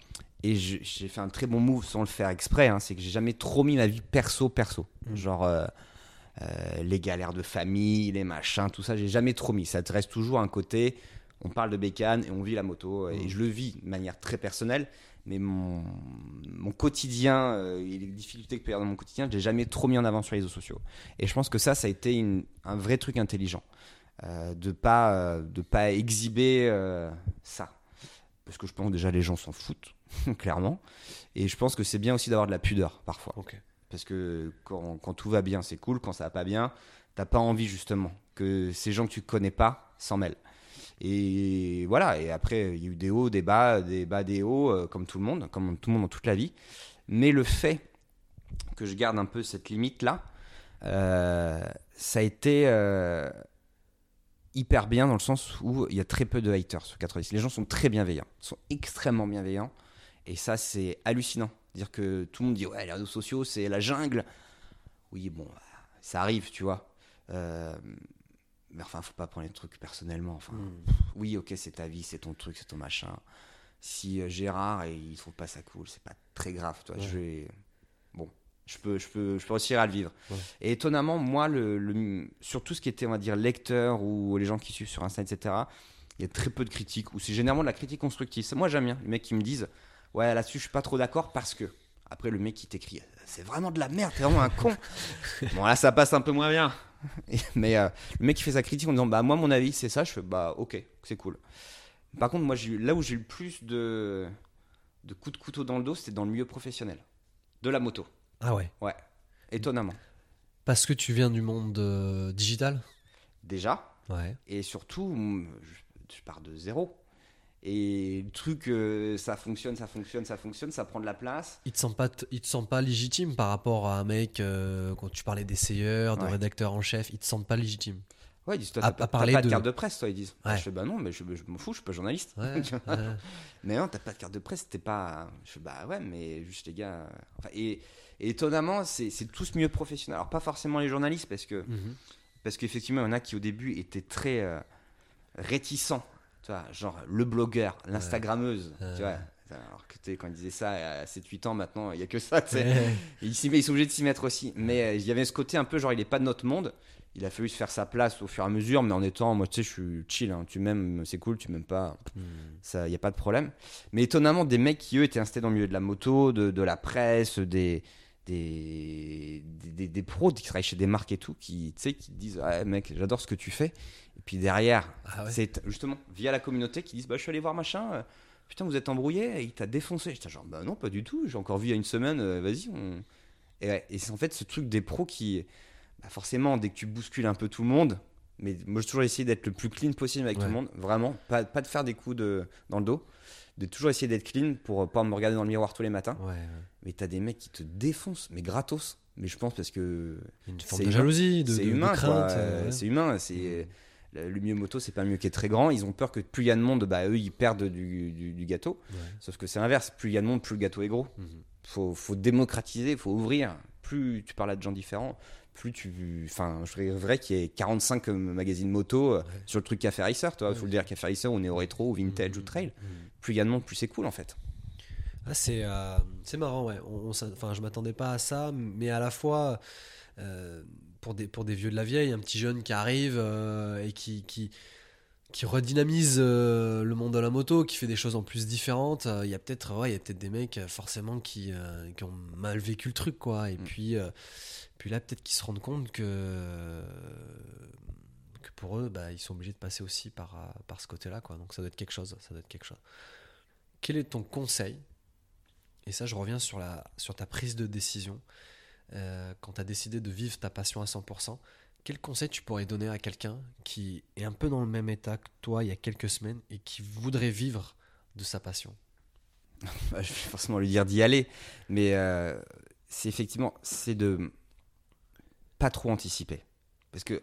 Et j'ai fait un très bon move sans le faire exprès, hein, c'est que j'ai jamais trop mis ma vie perso perso. Mm. Genre euh, euh, les galères de famille, les machins, tout ça, j'ai jamais trop mis. Ça te reste toujours un côté, on parle de bécane et on vit la moto. Et Mm. je le vis de manière très personnelle, mais mon, mon quotidien euh, et les difficultés que peut y avoir dans mon quotidien, je l'ai jamais trop mis en avant sur les réseaux sociaux. Et je pense que ça, ça a été une- un vrai truc intelligent. euh, de pas euh, de pas exhiber euh, ça parce que je pense que déjà les gens s'en foutent clairement et je pense que c'est bien aussi d'avoir de la pudeur parfois. Parce que quand, quand tout va bien, c'est cool. Quand ça va pas bien, t'as pas envie justement que ces gens que tu connais pas s'en mêlent. Et voilà. Et après, il y a eu des hauts, des bas, des bas, des hauts, euh, comme tout le monde, comme tout le monde dans toute la vie. Mais le fait que je garde un peu cette limite là, euh, ça a été euh, hyper bien dans le sens où il y a très peu de haters sur 90. Les gens sont très bienveillants, sont extrêmement bienveillants. Et ça, c'est hallucinant. Dire que tout le monde dit, ouais, les réseaux sociaux, c'est la jungle. Oui, bon, ça arrive, tu vois. Mais enfin, faut pas prendre les trucs personnellement. Enfin, oui, ok, c'est ta vie, c'est ton truc, c'est ton machin. Si euh, Gérard et il trouve pas ça cool, c'est pas très grave, toi. Je vais, bon, je peux, je peux, je peux réussir à le vivre. Ouais. Et étonnamment, moi, le, le- sur tout ce qui était, on va dire, lecteur ou les gens qui suivent sur Insta, etc. Il y a très peu de critiques ou c'est généralement de la critique constructive. C'est- Moi, j'aime bien les mecs qui me disent, ouais, là-dessus, je suis pas trop d'accord parce que. Après, le mec qui t'écrit, c'est vraiment de la merde, t'es vraiment un con. bon, là, ça passe un peu moins bien. Et- Mais euh, le mec qui fait sa critique en disant bah moi mon avis c'est ça. Je fais bah ok c'est cool. Par contre moi eu- là où j'ai eu le plus de de coups de couteau dans le dos c'était dans le milieu professionnel. De la moto. Ah ouais. étonnamment. Parce que tu viens du monde euh, digital? Déjà. Ouais. et surtout mm, je, je pars de zéro et le truc euh, ça fonctionne ça fonctionne ça fonctionne ça prend de la place Il te sent pas, il te sent pas légitime par rapport à un mec euh, quand tu parlais d'essayeur, de Ouais. rédacteur en chef. Il te sent pas légitime. ouais ils disent toi t'as pas, pas de carte de presse toi ils disent Ouais. je fais bah non mais je, je m'en fous je suis pas journaliste Ouais. Mais non, t'as pas de carte de presse, t'es pas. Je fais, bah ouais, mais juste les gars. enfin, et, et étonnamment, c'est c'est tous mieux professionnels. Alors, pas forcément les journalistes, parce que Mhm. parce qu'effectivement, il y en a qui au début étaient très euh, réticents. Tu vois, genre le blogueur, l'Instagrammeuse. Tu vois. Alors que quand ils disaient ça à 7-8 ans, maintenant, il y a que ça, tu sais. Ils, sont obligés de s'y mettre aussi. Mais euh, il y avait ce côté un peu genre, il est pas de notre monde. Il a fallu se faire sa place au fur et à mesure, mais en étant, moi, tu sais, je suis chill. hein. Tu m'aimes, c'est cool. Tu m'aimes pas, Mhm. ça, y a pas de problème. Mais étonnamment, des mecs qui eux étaient installés dans le milieu de la moto, de, de la presse, des des, des, des- pros qui travaillent chez des marques et tout, qui, qui disent, ouais, mec, j'adore ce que tu fais. Et puis derrière, Ah ouais. c'est justement via la communauté qui disent, bah, je suis allé voir machin. euh, Putain, vous êtes embrouillé et il t'a défoncé. J'étais genre, bah non, pas du tout. J'ai encore vu il y a une semaine. euh, Vas-y, on. Et, et c'est en fait ce truc des pros qui, bah forcément, dès que tu bouscules un peu tout le monde, mais moi j'ai toujours essayé d'être le plus clean possible avec tout le monde, vraiment, pas, pas de faire des coups de, dans le dos, de toujours essayer d'être clean pour euh, pas me regarder dans le miroir tous les matins. Ouais, ouais. Mais t'as des mecs qui te défoncent, mais gratos. Mais je pense parce que Une forme C'est de humain. jalousie, de, humain, crainte. euh. C'est humain. C'est le le milieu moto, c'est pas mieux qui est très grand. Ils ont peur que plus il y a de monde, bah eux ils perdent du, du- du gâteau. Ouais. Sauf que c'est l'inverse. Plus il y a de monde, plus le gâteau est gros. Mhm. Faut, faut démocratiser, faut ouvrir. Plus tu parles à de gens différents, plus tu. Enfin, je rêverais qu'il y ait 45 magazines moto euh, sur le truc Café Racer. Il faut le dire, Café Racer, on est au rétro, au vintage, ou trail. Mhm. Plus il y a de monde, plus c'est cool en fait. Ah, c'est euh, c'est marrant, ouais. Enfin, je m'attendais pas à ça, mais à la fois, euh, pour, des, pour des vieux de la vieille, un petit jeune qui arrive euh, et qui, qui, qui redynamise euh, le monde de la moto, qui fait des choses en plus différentes, euh, il y a peut-être ouais, peut-être des mecs euh, forcément qui, euh, qui ont mal vécu le truc, quoi. Et puis, euh, puis là, peut-être qu'ils se rendent compte que, que pour eux, bah, ils sont obligés de passer aussi par, euh, par ce côté-là, quoi. Donc ça doit être quelque chose, ça doit être quelque chose. Quel est ton conseil? Et ça, je reviens sur, la, sur ta prise de décision. Euh, quand tu as décidé de vivre ta passion à 100%, quel conseil tu pourrais donner à quelqu'un qui est un peu dans le même état que toi il y a quelques semaines et qui voudrait vivre de sa passion? Bah, je vais forcément lui dire d'y aller, mais euh, c'est effectivement c'est de pas trop anticiper, parce que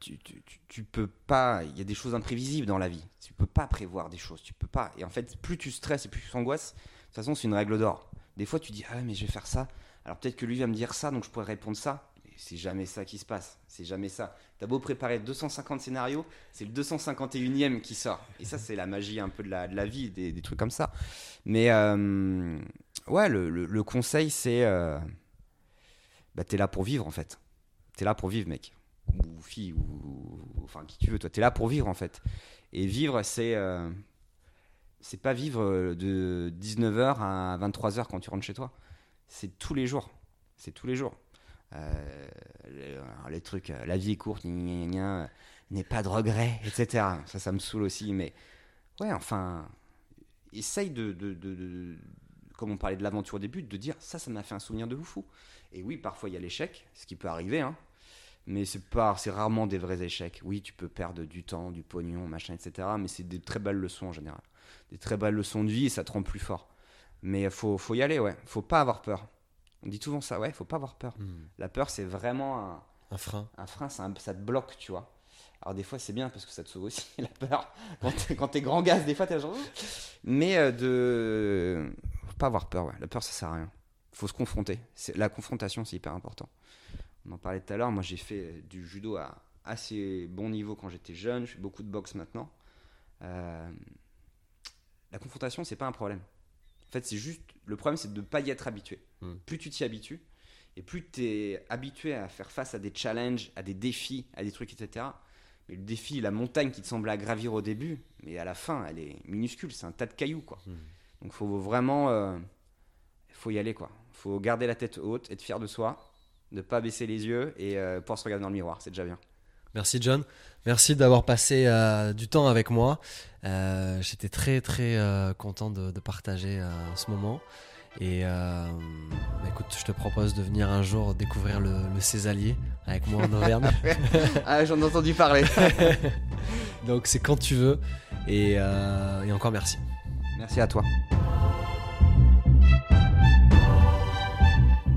tu, peux pas, il y a des choses imprévisibles dans la vie, tu peux pas prévoir des choses, tu peux pas, et en fait plus tu stresses et plus tu s'angoisses, de toute façon c'est une règle d'or. Des fois tu dis ah mais je vais faire ça, alors peut-être que lui va me dire ça, donc je pourrais répondre ça. C'est jamais ça qui se passe, c'est jamais ça. T'as beau préparer 250 scénarios, c'est le 251e qui sort. Et ça, c'est la magie un peu de la, vie, des, trucs comme ça. Mais euh, ouais, le conseil, c'est. Euh, bah, t'es là pour vivre, en fait. T'es là pour vivre, mec. Ou fille, ou. Enfin, qui tu veux, toi. T'es là pour vivre, en fait. Et vivre, c'est. euh, c'est pas vivre de 19h à 23h quand tu rentres chez toi. C'est tous les jours. C'est tous les jours. Euh, les, trucs, euh, la vie est courte, n'est pas de regrets, etc. Ça, ça me saoule aussi. Mais ouais, enfin, essaye de, comme on parlait de l'aventure au début, de dire ça, ça m'a fait un souvenir de fou. Et oui, parfois il y a l'échec, ce qui peut arriver, hein, mais c'est pas, c'est rarement des vrais échecs. Oui, tu peux perdre du temps, du pognon, machin, etc. Mais c'est des très belles leçons en général, des très belles leçons de vie et ça te rend plus fort. Mais faut, faut y aller, ouais. Faut pas avoir peur. On dit souvent ça, ouais. Faut pas avoir peur. Hmm. La peur, c'est vraiment un, Un frein. un frein, ça, ça te bloque, tu vois. Alors des fois c'est bien parce que ça te sauve aussi la peur. Quand t'es, grand gaz, des fois t'es genre. Mais euh, de faut pas avoir peur, ouais. La peur ça sert à rien. Faut se confronter. La confrontation, c'est hyper important. On en parlait tout à l'heure. Moi j'ai fait du judo à assez bon niveau quand j'étais jeune. Je fais beaucoup de boxe maintenant. Euh, la confrontation c'est pas un problème. En fait c'est juste le problème c'est de ne pas y être habitué. Hmm. Plus tu t'y habitues et plus tu es habitué à faire face à des challenges, à des défis, à des trucs, etc. Mais le défi, la montagne qui te semble à gravir au début, mais à la fin, elle est minuscule, c'est un tas de cailloux, quoi. Hmm. Donc faut vraiment, euh, faut y aller, quoi. Faut garder la tête haute, être fier de soi, ne pas baisser les yeux et euh, pouvoir se regarder dans le miroir, c'est déjà bien. Merci John. Merci d'avoir passé euh, du temps avec moi. Euh, J'étais très très euh, content de, de partager ce moment. Et bah, écoute, je te propose de venir un jour découvrir le, le Césalier avec moi en Auvergne. ah, j'en ai entendu parler. Donc c'est quand tu veux. Et, et encore merci. Merci à toi.